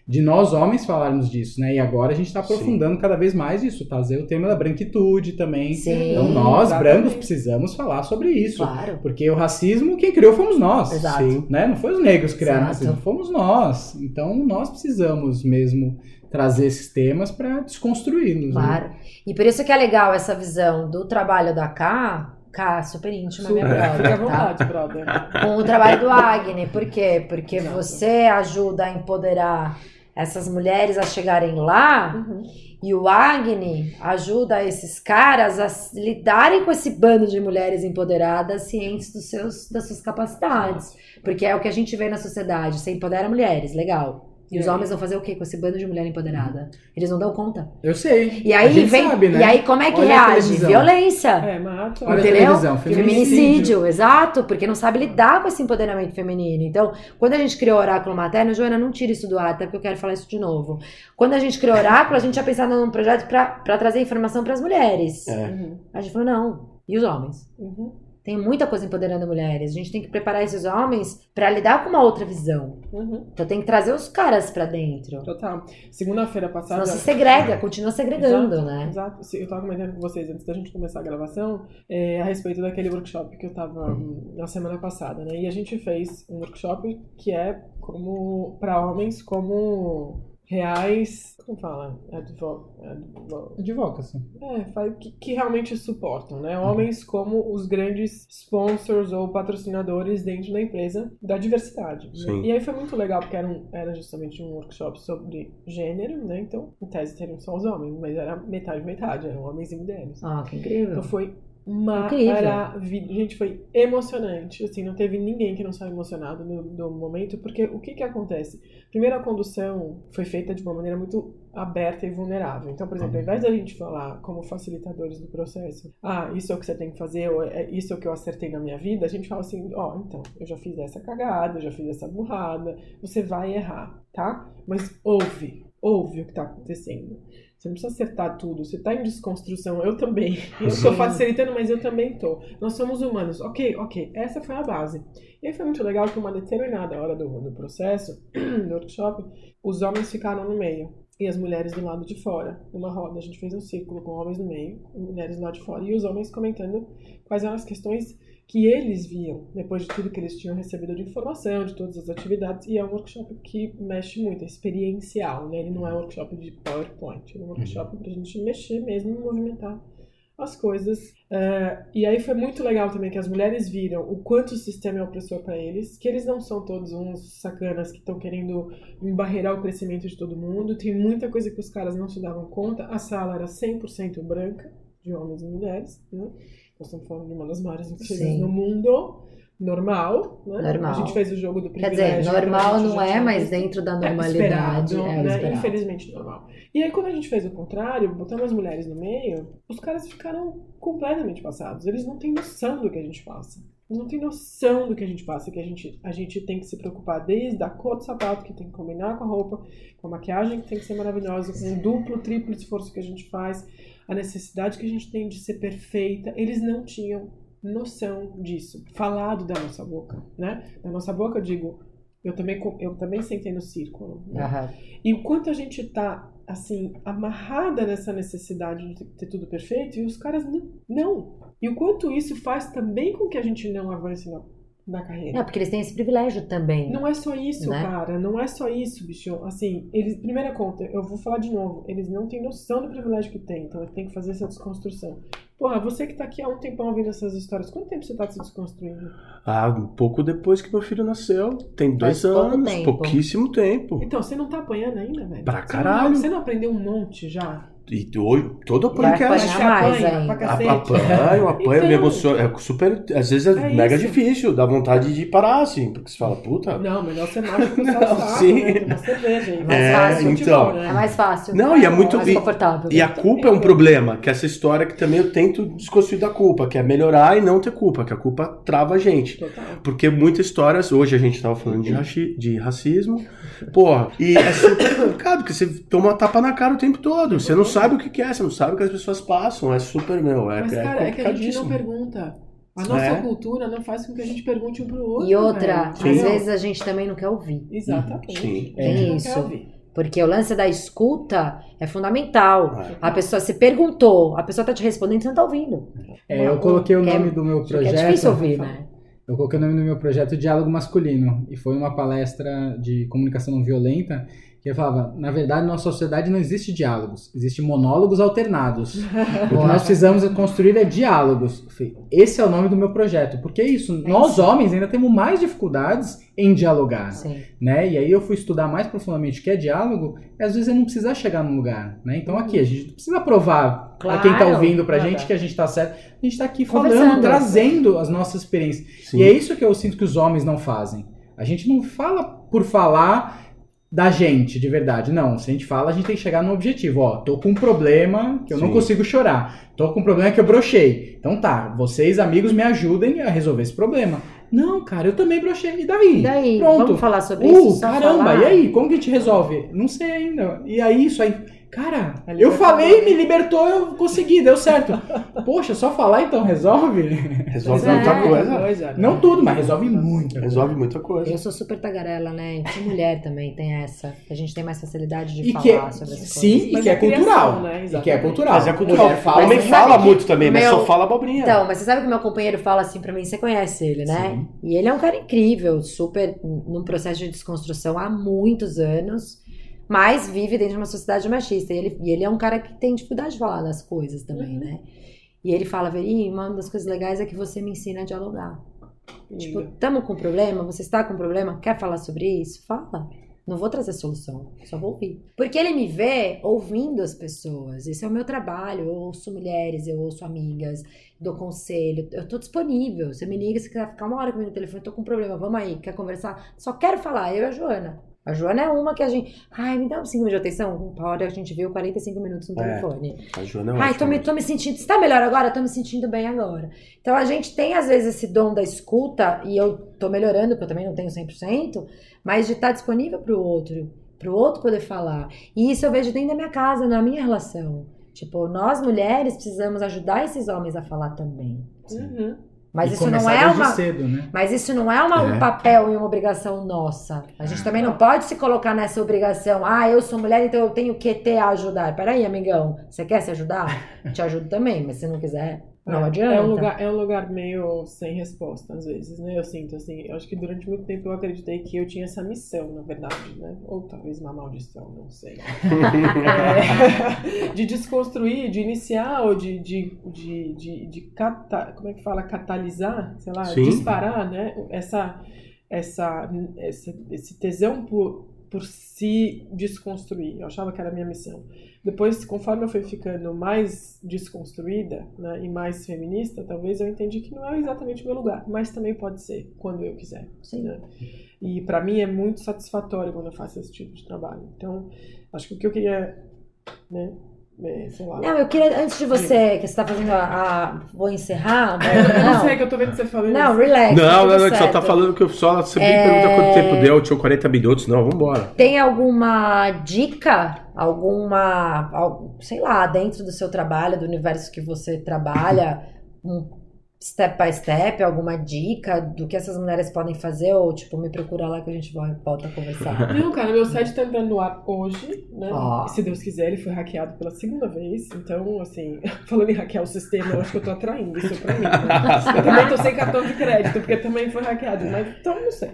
de nós homens falarmos disso, né? E agora a gente tá aprofundando cada vez mais isso, trazer o tema da branquitude também. Sim. Então nós, Exatamente. brancos, precisamos falar sobre isso. Claro. Porque o racismo, quem criou fomos nós. Exato. Sim. Né? Não foi os negros que criaram racismo, fomos nós. Então nós precisamos mesmo trazer esses temas para desconstruí-los. né? Claro. E por isso que é legal essa visão do trabalho da K, K, super íntima, minha Super. Fica à brother, tá? vontade, brother. Com o trabalho do Agni. Por quê? Porque Exato. você ajuda a empoderar essas mulheres a chegarem lá Uhum. e o Agni ajuda esses caras a lidarem com esse bando de mulheres empoderadas, cientes dos seus, das suas capacidades. Porque é o que a gente vê na sociedade. Você empodera mulheres, legal. E os É. homens vão fazer o quê com esse bando de mulher empoderada? Eles não dão conta. Eu sei. E aí vem. sabe, né? E aí, como é que Olha reage? Violência. É, mata. Olha a Entendeu? televisão, feminicídio. Feminicídio, exato, porque não sabe lidar com esse empoderamento feminino. Então, quando a gente criou o oráculo materno, Joana, não tira isso do ar, até porque eu quero falar isso de novo. Quando a gente criou o oráculo, a gente tinha pensado num projeto para trazer informação para as mulheres. É. Uhum. A gente falou, não. E os homens? Uhum. Tem muita coisa empoderando mulheres. A gente tem que preparar esses homens para lidar com uma outra visão. Uhum. Então tem que trazer os caras para dentro. Total. Segunda-feira passada. Senão se segrega, continua segregando, Exato, né? Exato. Eu tava comentando com vocês antes da gente começar a gravação é, a respeito daquele workshop que eu tava hum, na semana passada, né? E a gente fez um workshop que é como para homens como reais, como fala, Advo, advo, Advocacy. é, faz- que, que realmente suportam, né? Homens como os grandes sponsors ou patrocinadores dentro da empresa da diversidade. né? Sim. E aí foi muito legal, porque era, um- era justamente um workshop sobre gênero, né? Então, em tese, teriam só os homens, mas era metade, metade, eram homens e mulheres. Ó, que incrível. Então foi. Maravilhoso. Gente, foi emocionante. Assim, não teve ninguém que não saiu emocionado no, no momento, porque o que que acontece? Primeiro, a condução foi feita de uma maneira muito aberta e vulnerável. Então, por exemplo, ao invés da gente falar como facilitadores do processo, ah, isso é o que você tem que fazer, ou é, isso é o que eu acertei na minha vida, a gente fala assim, ó, então, eu já fiz essa cagada, eu já fiz essa burrada, você vai errar, tá? Mas ouve, ouve o que tá acontecendo. Você não precisa acertar tudo. Você tá em desconstrução, eu também. Eu Sim. facilitando, mas eu também tô. Nós somos humanos. Ok, ok. Essa foi a base. E aí foi muito legal que uma determinada hora do, do processo, do workshop, os homens ficaram no meio. E as mulheres do lado de fora, numa roda. A gente fez um círculo com homens no meio, e mulheres do lado de fora. E os homens comentando quais eram as questões que eles viam, depois de tudo que eles tinham recebido de informação, de todas as atividades, e é um workshop que mexe muito, é experiencial, né? Ele não é um workshop de PowerPoint, é um workshop pra gente mexer mesmo e movimentar as coisas. É, e aí foi muito legal também que as mulheres viram o quanto o sistema é opressor para eles, que eles não são todos uns sacanas que estão querendo embarreirar o crescimento de todo mundo, tem muita coisa que os caras não se davam conta, a sala era 100% branca, de homens e mulheres, né? Nós estamos falando de uma das maiores empresas no mundo, normal, né? Normal. A gente fez o jogo do Quer privilégio. dizer, que a normal não é, mas dentro da normalidade esperado, é né? Infelizmente normal. E aí, quando a gente fez o contrário, botando as mulheres no meio, os caras ficaram completamente passados. Eles não têm noção do que a gente passa. Eles não têm noção do que a gente passa, que a gente, a gente tem que se preocupar desde a cor do sapato, que tem que combinar com a roupa, com a maquiagem que tem que ser maravilhosa, com o duplo, triplo esforço que a gente faz, a necessidade que a gente tem de ser perfeita. Eles não tinham noção disso, falado da nossa boca, né? Da nossa boca, eu digo, eu também, eu também sentei no círculo. né? Aham. E o quanto a gente tá assim, amarrada nessa necessidade de ter tudo perfeito e os caras não. não. E o quanto isso faz também com que a gente não avance na, na carreira. Não, porque eles têm esse privilégio também. Não é só isso, Né? cara. Não é só isso, bicho. Assim, eles. Primeira conta, eu vou falar de novo. Eles não têm noção do privilégio que tem. Então, tem que fazer essa desconstrução. Porra, você que tá aqui há um tempão ouvindo essas histórias, quanto tempo você tá se desconstruindo? Ah, um pouco depois que meu filho nasceu. Tem dois Faz pouco anos, tempo. pouquíssimo tempo. Então, você não tá apanhando ainda, velho? Pra Você não- caralho. Você não aprendeu um monte já? E hoje, todo Vai podcast. apanhar Você mais ainda. pra A- cacete? Apanho, apanho, Então- me emociono. É super. Às vezes é, É mega isso. difícil, dá vontade de parar, assim, porque você fala, puta. Não, melhor você nada que Não, o saco, sim. né? Cerveja, hein? mais É, fácil. então. É mais fácil. Não, e é muito- mais e- confortável. E a culpa é um problema, que essa história que também eu tento desconstruir da culpa, que é melhorar e não ter culpa, que a culpa trava a gente. Total. Porque muitas histórias, hoje a gente tava falando de, raci- de racismo, porra, e é super complicado, porque você toma uma tapa na cara o tempo todo, você não sabe o que é, você não sabe o que as pessoas passam, é super, meu, é, Mas, é cara, é que a gente não pergunta. A nossa É. cultura não faz com que a gente pergunte um pro outro. E outra, velho. às vezes a gente também não quer ouvir. Exatamente. Sim. Gente É isso. Porque o lance da escuta é fundamental. É. A pessoa se perguntou, a pessoa tá te respondendo, você não tá ouvindo. É, eu coloquei o é- nome do meu Porque é projeto. difícil ouvir, né? Eu coloquei o nome do meu projeto Diálogo Masculino. E foi uma palestra de comunicação não violenta que eu falava, na verdade, na nossa sociedade não existe diálogos, existe monólogos alternados. o que nós precisamos é construir é diálogos. Eu falei, Esse é o nome do meu projeto. Porque é isso, nós homens ainda temos mais dificuldades em dialogar. Sim. né? E aí eu fui estudar mais profundamente o que é diálogo, e às vezes é não precisar chegar num lugar, né? Então aqui a gente não precisa provar Claro, a quem tá ouvindo pra nada. gente que a gente tá certo. A gente tá aqui falando, trazendo as nossas experiências. Sim. E é isso que eu sinto que os homens não fazem. A gente não fala por falar da gente, de verdade. Não, se a gente fala, a gente tem que chegar no objetivo. Ó, tô com um problema que eu não Sim. consigo chorar. Tô com um problema que eu brochei. Então tá, vocês, amigos, me ajudem a resolver esse problema. Não, cara, eu também brochei. E daí? E daí, Pronto. vamos falar sobre Uh, isso? Caramba, falar? e aí? Como que a gente resolve? Não sei ainda. E aí, isso aí. Cara, eu falei, me libertou, eu consegui, deu certo. Poxa, só falar então resolve? Resolve é. muita coisa. Coisa, né? Não tudo, mas resolve muito. Resolve muita coisa. Eu sou super tagarela, né? Que mulher também tem essa. A gente tem mais facilidade de E falar que é, sobre essas sim, coisas. e Mas que é é criação, cultural. né? E que é cultural. Mas é cultural. Fala, Homem mas fala sabe muito que também, mas meu- só fala abobrinha. Então, mas você sabe que meu companheiro fala assim pra mim, você conhece ele, né? Sim. E ele é um cara incrível, super num processo de desconstrução há muitos anos, mas vive dentro de uma sociedade machista. E ele, e ele é um cara que tem dificuldade de falar das coisas também, Uhum. né? E ele fala, Veri, uma das coisas legais é que você me ensina a dialogar. Tipo, tamo com problema? Você está com problema? Quer falar sobre isso? Fala. Não vou trazer solução, só vou ouvir. Porque ele me vê ouvindo as pessoas. Esse é o meu trabalho. Eu ouço mulheres, eu ouço amigas, dou conselho. Eu tô disponível. Você me liga, você quer ficar uma hora comigo no telefone, tô com um problema, vamos aí, quer conversar? Só quero falar, eu e a Joana. A Joana é uma que a gente. Ai, me dá um 5 minutos de atenção. Uma hora a gente viu 45 minutos no É. telefone. A Joana é Ai, tô me, tô me sentindo. Você tá melhor agora? Tô me sentindo bem agora. Então a gente tem, às vezes, esse dom da escuta, e eu tô melhorando, porque eu também não tenho 100%, mas de estar disponível pro outro, pro outro poder falar. E isso eu vejo dentro da minha casa, na minha relação. Tipo, nós mulheres precisamos ajudar esses homens a falar também. Uhum. Mas isso é uma. cedo, né? Mas isso não é, uma- um É. papel e uma obrigação nossa. A gente também não pode se colocar nessa obrigação. Ah, eu sou mulher, então eu tenho que ter a ajudar. Peraí, amigão, você quer se ajudar? Te ajudo também, mas se não quiser, não É, adianta. É um, lugar, é um lugar meio sem resposta, às vezes, né? Eu sinto assim. Eu acho que durante muito tempo eu acreditei que eu tinha essa missão, na verdade, né? Ou talvez uma maldição, não sei. É, de desconstruir, de iniciar ou de, de, de, de, de cata, como é que fala? Catalisar, sei lá, Sim. disparar, né? Essa, essa, esse, esse tesão por, por se desconstruir. Eu achava que era a minha missão. Depois, conforme eu fui ficando mais desconstruída né, e mais feminista, talvez eu entendi que não é exatamente o meu lugar, mas também pode ser quando eu quiser. Sim. né? E para mim é muito satisfatório quando eu faço esse tipo de trabalho. Então, acho que o que eu queria, né, sei lá. Não, eu queria, antes de você, que você tá fazendo a. a- vou encerrar. Eu não Não, sei que eu tô vendo você falando. não, relax. tá Não, tudo não, não, que só tá falando que eu só. Você me É. pergunta quanto tempo deu, tinha 40 minutos. Não, vambora. Tem alguma dica, alguma, al- sei lá, dentro do seu trabalho, do universo que você trabalha, um step by step, alguma dica do que essas mulheres podem fazer? Ou, tipo, me procura lá que a gente volta a conversar. Não, cara, meu site tá entrando no ar hoje, né? Ó. Se Deus quiser, ele foi hackeado pela segunda vez. Então, assim, falando em hackear o sistema, eu acho que eu tô atraindo isso pra mim. Né? Eu também tô sem cartão de crédito, porque também foi hackeado. Mas então, não sei.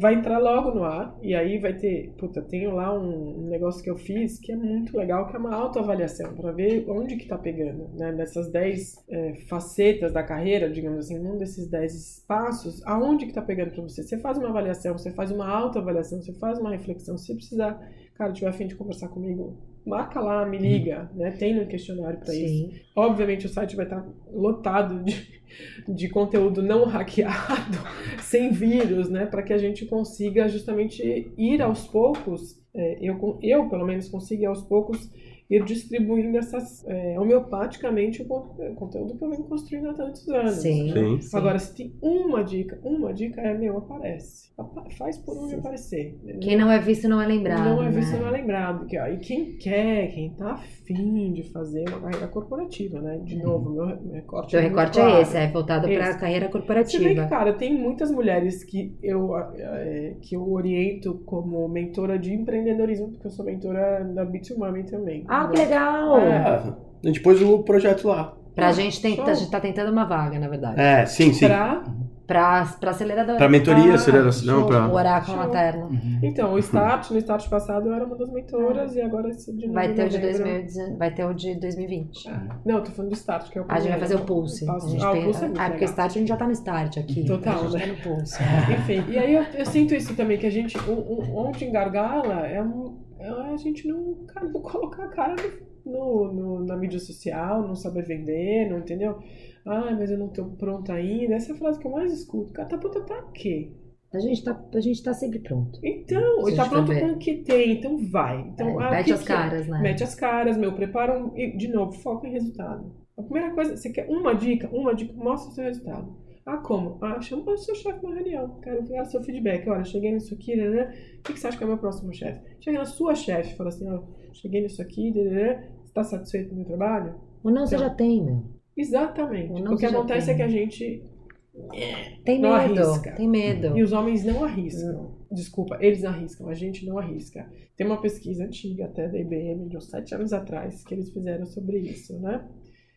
Vai entrar logo no ar, e aí vai ter. Puta, tenho lá um, negócio que eu fiz que é muito legal, que é uma autoavaliação, pra ver onde que tá pegando, né? Nessas 10 é, facetas da carreira, digamos assim, num desses 10 espaços, aonde que tá pegando pra você? Você faz uma avaliação, você faz uma autoavaliação, você faz uma reflexão. Se precisar, cara, tiver a fim de conversar comigo, marca lá, me liga, né? Tem um questionário pra isso. Obviamente o site vai estar lotado de, de conteúdo não hackeado, sem vírus, né? Para que a gente consiga justamente ir aos poucos, é, eu, eu pelo menos consiga ir aos poucos ir distribuindo essas é, homeopaticamente o con- o conteúdo que eu venho construindo há tantos anos. Sim. né? Sim. Agora, se tem uma dica, uma dica é, meu, aparece. Apa- Faz por onde Sim. aparecer. Quem não é visto não é lembrado. Não é visto, né? não é lembrado. E quem quer, quem tá afim de fazer uma carreira corporativa, né? De novo, meu, meu recorte Teu é recorte claro. é esse, é voltado para a carreira Você vê que, corporativa. cara, tem muitas mulheres que eu, é, que eu oriento como mentora de empreendedorismo, porque eu sou mentora da Bit2Mami também. Ah, que né? legal! É. Ah, a gente pôs o projeto lá. Pra gente tem, Show. a gente tá tentando uma vaga, na verdade. É, sim, sim. Pra... Pra aceleradora. Pra mentoria, Ah, seria assim, não show. pra. O oráculo Show. materno. Então, o Start, no Start passado eu era uma das mentoras e agora esse de Vai ter o de novembro- 2019, vai ter o de 2020. Ah, Não, eu tô falando do Start, que é o A gente vai fazer o. Pulse. Passo- A gente Ah, o tem- Pulse é muito ah, porque legal. Start a gente já tá no Start aqui. Total, a gente né? tá no Pulse. Enfim, e aí eu, eu sinto isso também, que a gente, o- o- onde engargala é, um- é a gente não, cara, não colocar a cara no, no- na mídia social, não saber vender, não entendeu? Ah, mas eu não tô pronta ainda. Essa é a frase que eu mais escuto. Cara, tá pronta pra quê? A gente tá, a gente tá sempre pronto. Então, Se tá pronto com o que tem, então vai. Então, É, ah, mete que as que é? caras, né? Mete as caras, meu, prepara um. E, de novo, foco em resultado. A primeira coisa, você quer uma dica? Uma dica, mostra o seu resultado. Ah, como? Ah, chama o seu chefe numa reunião. Quero o seu feedback. Olha, cheguei nisso aqui, né? O que você acha que é o meu próximo chefe? Chega na sua chefe, fala assim, ó, cheguei nisso aqui? Você está satisfeito com o meu trabalho? Ou não, você Então. já tem, meu. Exatamente. O que você acontece tem. é que a gente. Tem Não medo. arrisca. Tem medo. E os homens não arriscam. Desculpa, eles arriscam, a gente não arrisca. Tem uma pesquisa antiga, até da IBM, de uns sete anos atrás, que eles fizeram sobre isso, né?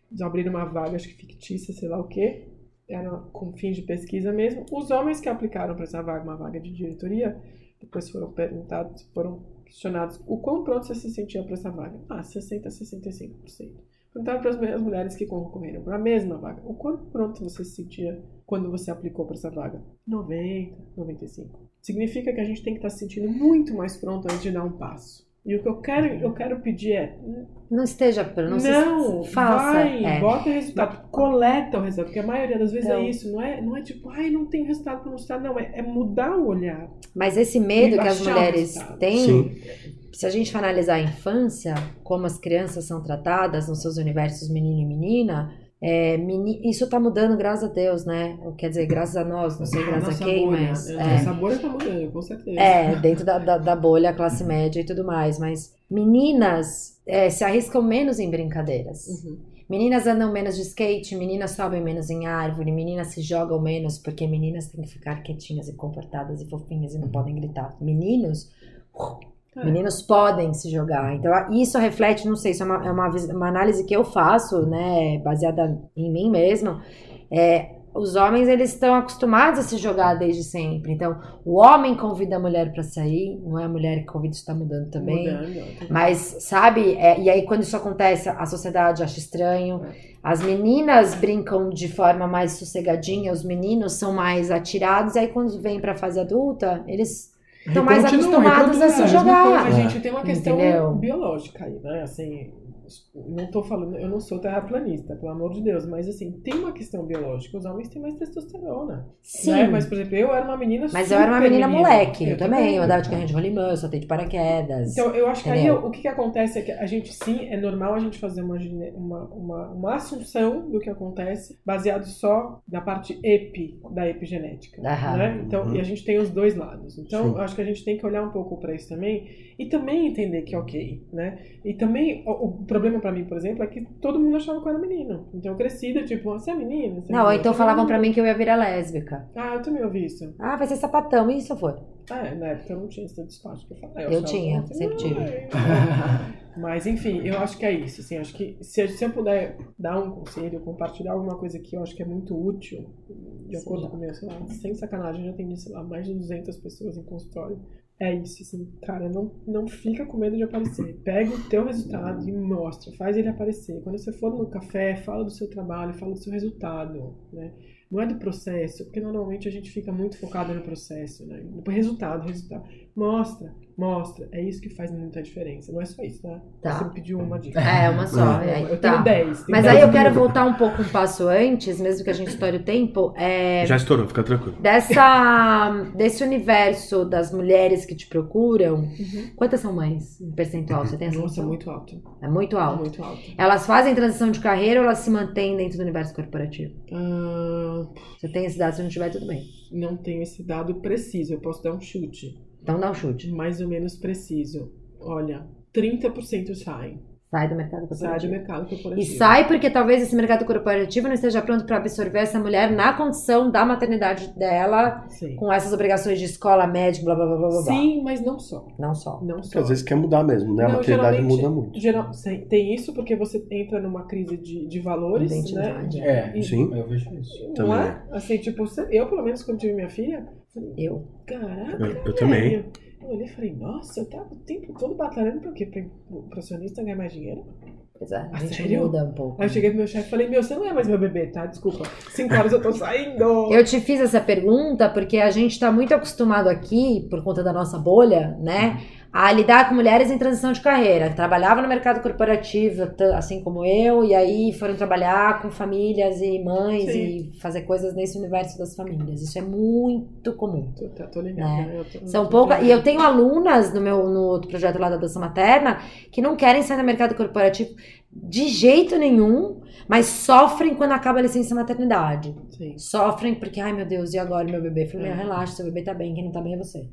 Eles abriram uma vaga, acho que fictícia, sei lá o quê. Era com fins de pesquisa mesmo. Os homens que aplicaram para essa vaga, uma vaga de diretoria, depois foram perguntados, foram questionados o quão pronto você se sentia para essa vaga. Ah, 60% a 65%. Perguntaram para as mulheres que concorreram para a mesma vaga. O quanto pronto você se sentia quando você aplicou para essa vaga? 90, 95. Significa que a gente tem que estar se sentindo muito mais pronto antes de dar um passo. E o que eu quero, eu quero pedir é, Não esteja pronto. Não, não, se faça. vai, é. bota o resultado, coleta o resultado, porque a maioria das vezes Então- é isso, não é, não é tipo, ai, não tem resultado para mostrar, não, é, é mudar o olhar. Mas esse medo que as mulheres têm, Sim. se a gente for analisar a infância, como as crianças são tratadas nos seus universos menino e menina, é, meni- isso tá mudando, graças a Deus, né? Quer dizer, graças a nós, não sei graças a quem, bolha, mas. é. Essa bolha tá mudando, com certeza. É, dentro da, da, da bolha, classe média e tudo mais. Mas meninas é, se arriscam menos em brincadeiras. Uhum. Meninas andam menos de skate, meninas sobem menos em árvore, meninas se jogam menos, porque meninas têm que ficar quietinhas e comportadas e fofinhas e não podem gritar. Meninos. É. Meninos podem se jogar. Então, isso reflete, não sei, isso é uma, é uma, uma análise que eu faço, né, baseada em mim mesmo. É, os homens, eles estão acostumados a se jogar desde sempre. Então, o homem convida a mulher para sair, não é a mulher que convida, isso está mudando também. Mudando. Mas, sabe, é, e aí quando isso acontece, a sociedade acha estranho. As meninas brincam de forma mais sossegadinha, os meninos são mais atirados, e aí quando vem pra fase adulta, eles estão mais acostumados a se jogar. A gente tem uma questão Entendeu? biológica aí, né? Assim, não tô falando, eu não sou terraplanista, pelo amor de Deus, mas assim, tem uma questão biológica. Os homens têm mais testosterona. Sim. Né? Mas, por exemplo, eu era uma menina Mas eu era uma super menina moleque, eu, também. Eu andava de carrinho de rolimã, eu saltei de paraquedas. Então, eu acho que aí Entendeu? o que, que acontece é que a gente sim, é normal a gente fazer uma, uma, uma, uma assunção do que acontece baseado só na parte epi, da epigenética. Aham. Né? Então, Uhum. e a gente tem os dois lados. Então, Sim. eu acho que a gente tem que olhar um pouco para isso também e também entender que é ok, né? E também, o, o problema pra mim, por exemplo, é que todo mundo achava que eu era menino. Então eu cresci, tipo, você é menina? Você é Não, então é falavam pra menina? mim que eu ia virar lésbica. Ah, eu também ouvi isso. Ah, vai ser sapatão, e isso for. É, na época eu não tinha esse despacho que eu falei. Eu achava tinha, que- sempre tive. Mas enfim, eu acho que é isso. Assim, acho que se, se eu puder dar um conselho, compartilhar alguma coisa que eu acho que é muito útil, de Sim. acordo com o meu, sei lá, sem sacanagem, eu já atendi, sei lá, mais de 200 pessoas em consultório. É isso, assim, cara, não, não fica com medo de aparecer. Pega o teu resultado e mostra, faz ele aparecer. Quando você for no café, fala do seu trabalho, fala do seu resultado, né? Não é do processo, porque normalmente a gente fica muito focado no processo, né? Depois, resultado, resultado. Mostra, mostra. É isso que faz muita diferença. Não é só isso, tá? Tá. Você me pediu uma dica. É, uma só. Eu, é, eu tá. tenho 10. tenho Mas 10 aí eu quero voltar um pouco um passo antes, mesmo que a gente estoure o tempo. É, Já estourou, fica tranquilo. dessa, desse universo das mulheres que te procuram, Uhum. quantas são mães em percentual? Você tem essa Nossa, noção? muito alto. É muito alto. Muito alto. Elas fazem transição de carreira ou elas se mantêm dentro do universo corporativo? Ah, Você tem esse dado, se não tiver, tudo bem. não tenho esse dado preciso. Eu posso dar um chute. Então dá um chute. Mais ou menos preciso. Olha, 30% saem. Sai do mercado Sai do corporativo. mercado E corporativo. sai porque talvez esse mercado corporativo não esteja pronto para absorver essa mulher na condição da maternidade dela, Sim. com essas obrigações de escola, médico, blá blá blá blá. Sim, mas não só. Não só. Não Porque só. às vezes quer mudar mesmo, né? A Não, maternidade geralmente- muda muito. Geral, tem isso porque você entra numa crise de, de valores, né? Identidade. É, E- Sim. eu vejo isso. Não Também. é? Assim, tipo, eu, pelo menos, quando tive minha filha, Eu. caraca, Eu- eu também. Eu olhei e falei, nossa, eu tava o tempo todo batalhando pra quê? Pra o profissionista ganhar mais dinheiro? Pois é, a Ah, gente sério? muda um pouco. Aí eu cheguei pro meu chefe e falei, meu, você não é mais meu bebê, tá? Desculpa. Cinco horas eu tô saindo. Eu te fiz essa pergunta porque a gente está muito acostumado aqui, por conta da nossa bolha, né, a lidar com mulheres em transição de carreira. que Trabalhavam no mercado corporativo, assim como eu, e aí foram trabalhar com famílias e mães Sim. e fazer coisas nesse universo das famílias. Isso é muito comum. Tô, tô, tô ligada. Né? Eu tô- São poucas. E eu tenho alunas no meu no outro projeto lá da dança materna que não querem sair do mercado corporativo de jeito nenhum, mas sofrem quando acaba a licença maternidade. Sim. Sofrem porque, ai meu Deus, e agora meu bebê? Eu falei, É. "Não, relaxa, seu bebê tá bem, quem não tá bem é você.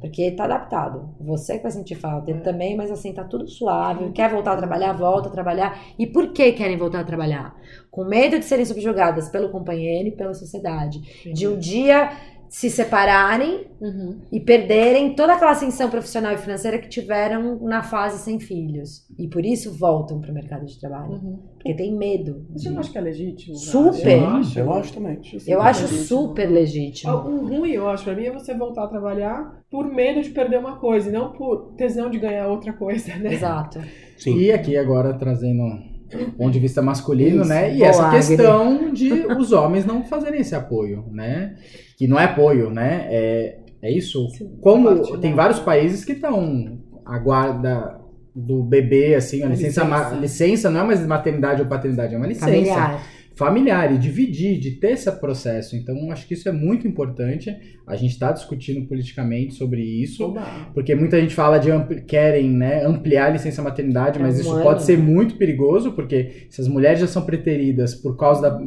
Porque tá adaptado. Você que vai sentir falta. Ele É. também, mas assim, tá tudo suave. Quer voltar a trabalhar, volta a trabalhar. E por que querem voltar a trabalhar? Com medo de serem subjugadas pelo companheiro e pela sociedade. De um dia se separarem Uhum. e perderem toda aquela ascensão profissional e financeira que tiveram na fase sem filhos. E por isso voltam pro mercado de trabalho. Uhum. Porque tem medo. Você de- não acha que é legítimo? cara? Super. Eu acho. Eu acho também. Eu super acho legítimo. super legítimo. O ruim, eu acho, pra mim, é você voltar a trabalhar por medo de perder uma coisa, e não por tesão de ganhar outra coisa, né? Exato. Sim. E aqui agora trazendo o ponto de vista masculino, Isso. né? E Boa, essa Agri. questão de os homens não fazerem esse apoio, né? Que não é apoio, né? É, é isso. Sim, Como tem vários países que estão a guarda do bebê, assim, a licença, licença. licença não é mais maternidade ou paternidade, é uma licença Familiar. Familiar e dividir, de ter esse processo. Então, acho que isso é muito importante. A gente está discutindo politicamente sobre isso. Oba. Porque muita gente fala de ampli- querem né, ampliar a licença maternidade, É mas isso ano, pode ser muito perigoso, porque se as mulheres já são preteridas por causa da,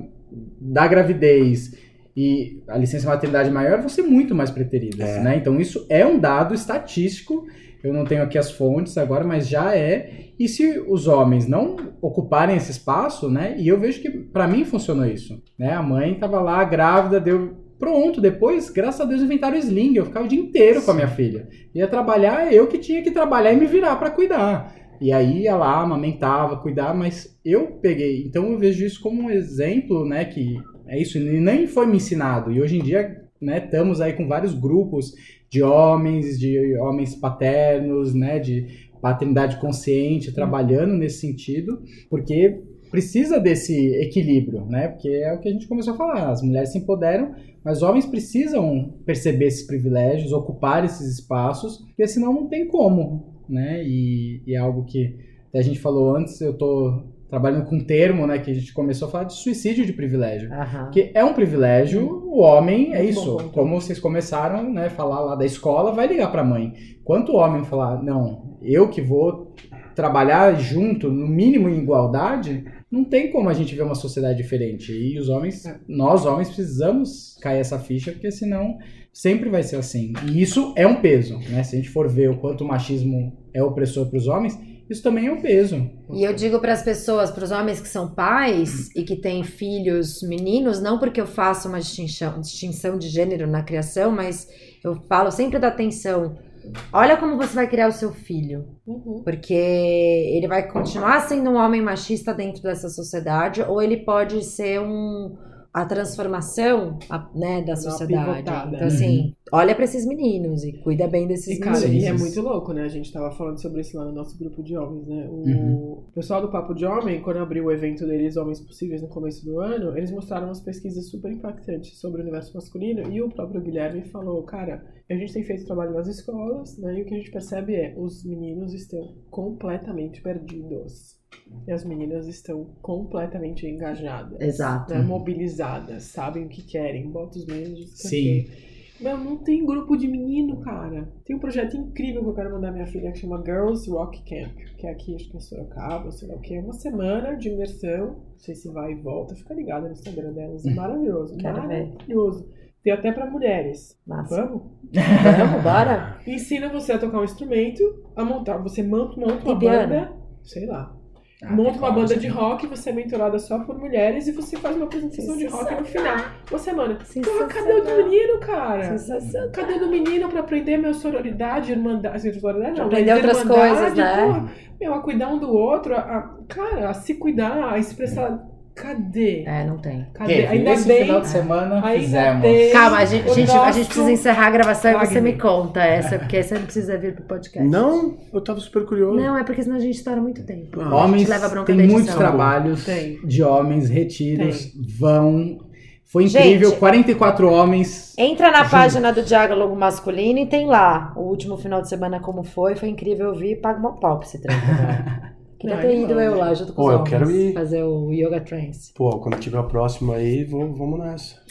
da gravidez e a licença maternidade maior, vão ser muito mais preteridas. É. Né? Então isso é um dado estatístico. Eu não tenho aqui as fontes agora, mas já é. E se os homens não ocuparem esse espaço, né? E eu vejo que para mim funcionou isso. Né? A mãe estava lá grávida, deu Pronto, depois, graças a Deus, inventaram o sling. Eu ficava o dia inteiro com a minha filha. Ia trabalhar, eu que tinha que trabalhar e me virar para cuidar. E aí ia lá, amamentava, cuidar, mas eu peguei. Então eu vejo isso como um exemplo, né? Que é isso, e nem foi me ensinado. E hoje em dia, né, estamos aí com vários grupos de homens, de homens paternos, né? De paternidade consciente, trabalhando nesse sentido, porque precisa desse equilíbrio, né? Porque é o que a gente começou a falar, as mulheres se empoderam, mas homens precisam perceber esses privilégios, ocupar esses espaços, porque senão não tem como, né? E, e é algo que a gente falou antes, eu tô trabalhando com um termo, né, que a gente começou a falar de suicídio de privilégio. Aham. Porque é um privilégio, o homem é Muito isso. bom. Como vocês começaram, né, falar lá da escola, vai ligar pra mãe. Quanto o homem falar, não, eu que vou trabalhar junto, no mínimo em igualdade, não tem como a gente ver uma sociedade diferente. E os homens, É. nós homens precisamos cair essa ficha, porque senão sempre vai ser assim. E isso é um peso, né? Se a gente for ver o quanto o machismo é opressor para os homens, isso também é um peso. E eu digo para as pessoas, para os homens que são pais e que têm filhos meninos, não porque eu faço uma distinção, distinção de gênero na criação, mas eu falo sempre da atenção. Olha como você vai criar o seu filho. Uhum. Porque ele vai continuar sendo um homem machista dentro dessa sociedade, ou ele pode ser um a transformação a- né, da sociedade. Então, assim, olha para esses meninos e cuida bem desses E, cara, meninos. e é muito louco, né? A gente tava falando sobre isso lá no nosso grupo de homens, né? O Uhum. pessoal do Papo de Homem, quando abriu o evento deles, Homens Possíveis, no começo do ano, eles mostraram umas pesquisas super impactantes sobre o universo masculino e o próprio Guilherme falou, cara, a gente tem feito trabalho nas escolas, né? E o que a gente percebe é, os meninos estão completamente perdidos. E as meninas estão completamente engajadas. Exato. né, mobilizadas, sabem o que querem, bota os meninos. Sim. Meu, não tem grupo de menino, cara. Tem um projeto incrível que eu quero mandar minha filha que chama Girls Rock Camp, que é aqui, acho que é em Sorocaba, sei lá o que. É uma semana de imersão. Não sei se vai e volta. Fica ligada no Instagram delas. É maravilhoso. Quero ver. maravilhoso. Tem até pra mulheres. Massa. Vamos? Vamos, bora? Ensina você a tocar um instrumento, a montar. Você monta, monta uma banda. Sei lá. Ah, monta uma banda de rock, você é mentorada só por mulheres e você faz uma apresentação de rock no final. Uma semana. Porra, cadê o do menino, cara? Sensacional. Cadê o do menino pra aprender meu sororidade, irmandade? Assim, sororidade não, Aprender outras coisas, né? porra. meu, a cuidar um do outro, a, a- cara, a se cuidar, a expressar. Cadê? É, não tem. Cadê? Teve, Ainda esse bem. final de semana ainda fizemos. tem Calma, a gente, gente, a gente precisa encerrar a gravação e você me Wagner. conta essa, porque você não precisa vir pro podcast. Não, eu tava super curioso. Não, é porque senão a gente estoura muito tempo. Ah. Homens, gente leva bronca tem muitos trabalhos Tem. de homens, retiros, vão. Foi incrível, Gente. 44 homens. Entra na página do Diálogo Masculino e tem lá o último final de semana como foi. Foi incrível ouvir e paga uma pau pra esse treino. Queria ter é ido eu né? lá junto com Pô, os eu homens quero ir. fazer o Yoga Trance. Pô, quando tiver a próxima aí, vou- vamos nessa.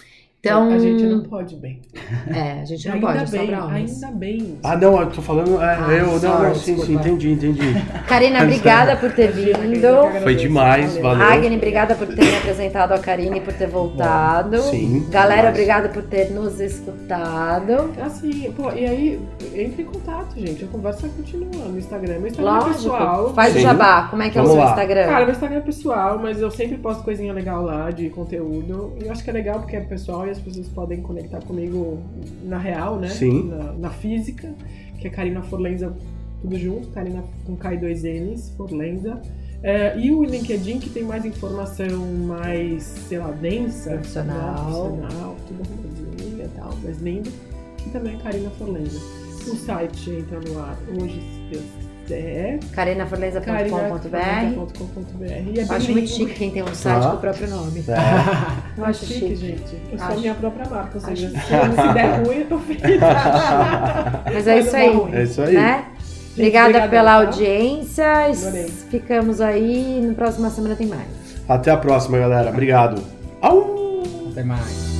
Então, A gente não pode bem. é, a gente não ainda pode, é só bem, pra homens. ainda bem. Ah, não, eu tô falando. É, Ah, eu. Não, sorry, não, sim, sim, desculpa. entendi, entendi. Karina, obrigada por ter vindo. Foi demais, valeu. Agnes, obrigada por ter me apresentado a Karine e por ter voltado. Sim, Galera, demais. obrigada por ter nos escutado. Assim, pô, e aí, entre em contato, gente. A conversa continua no Instagram. Meu Instagram é pessoal. Lógico. Faz o Sim. jabá. Como é que é o Vamos seu lá. Instagram? Cara, meu Instagram é pessoal, mas eu sempre posto coisinha legal lá de conteúdo. E eu acho que é legal porque é pessoal e as pessoas podem conectar comigo na real, né? Sim. Na, na física, que é Karina Forlenza, tudo junto, Karina com K e dois N's, Forlenza. É, e o LinkedIn que tem mais informação mais, sei lá, densa. Profissional. né? Profissional, tudo arrumadinho e tal, mas lindo. Que também é Karina Forlenza. O site entra no ar hoje, se Deus Carina.com.br. E é Acho muito chique quem tem um site Tá. com o próprio nome. É. Eu acho chique, chique. gente. Eu sou Acho. a minha própria marca, ou seja, Acho. se, se der ruim, eu tô feliz. Mas é isso aí. É isso aí. Né? Obrigada obrigada, pela tá? audiência. Adorei. Ficamos aí. Na próxima semana tem mais. Até a próxima, galera. Obrigado. Au! Até mais.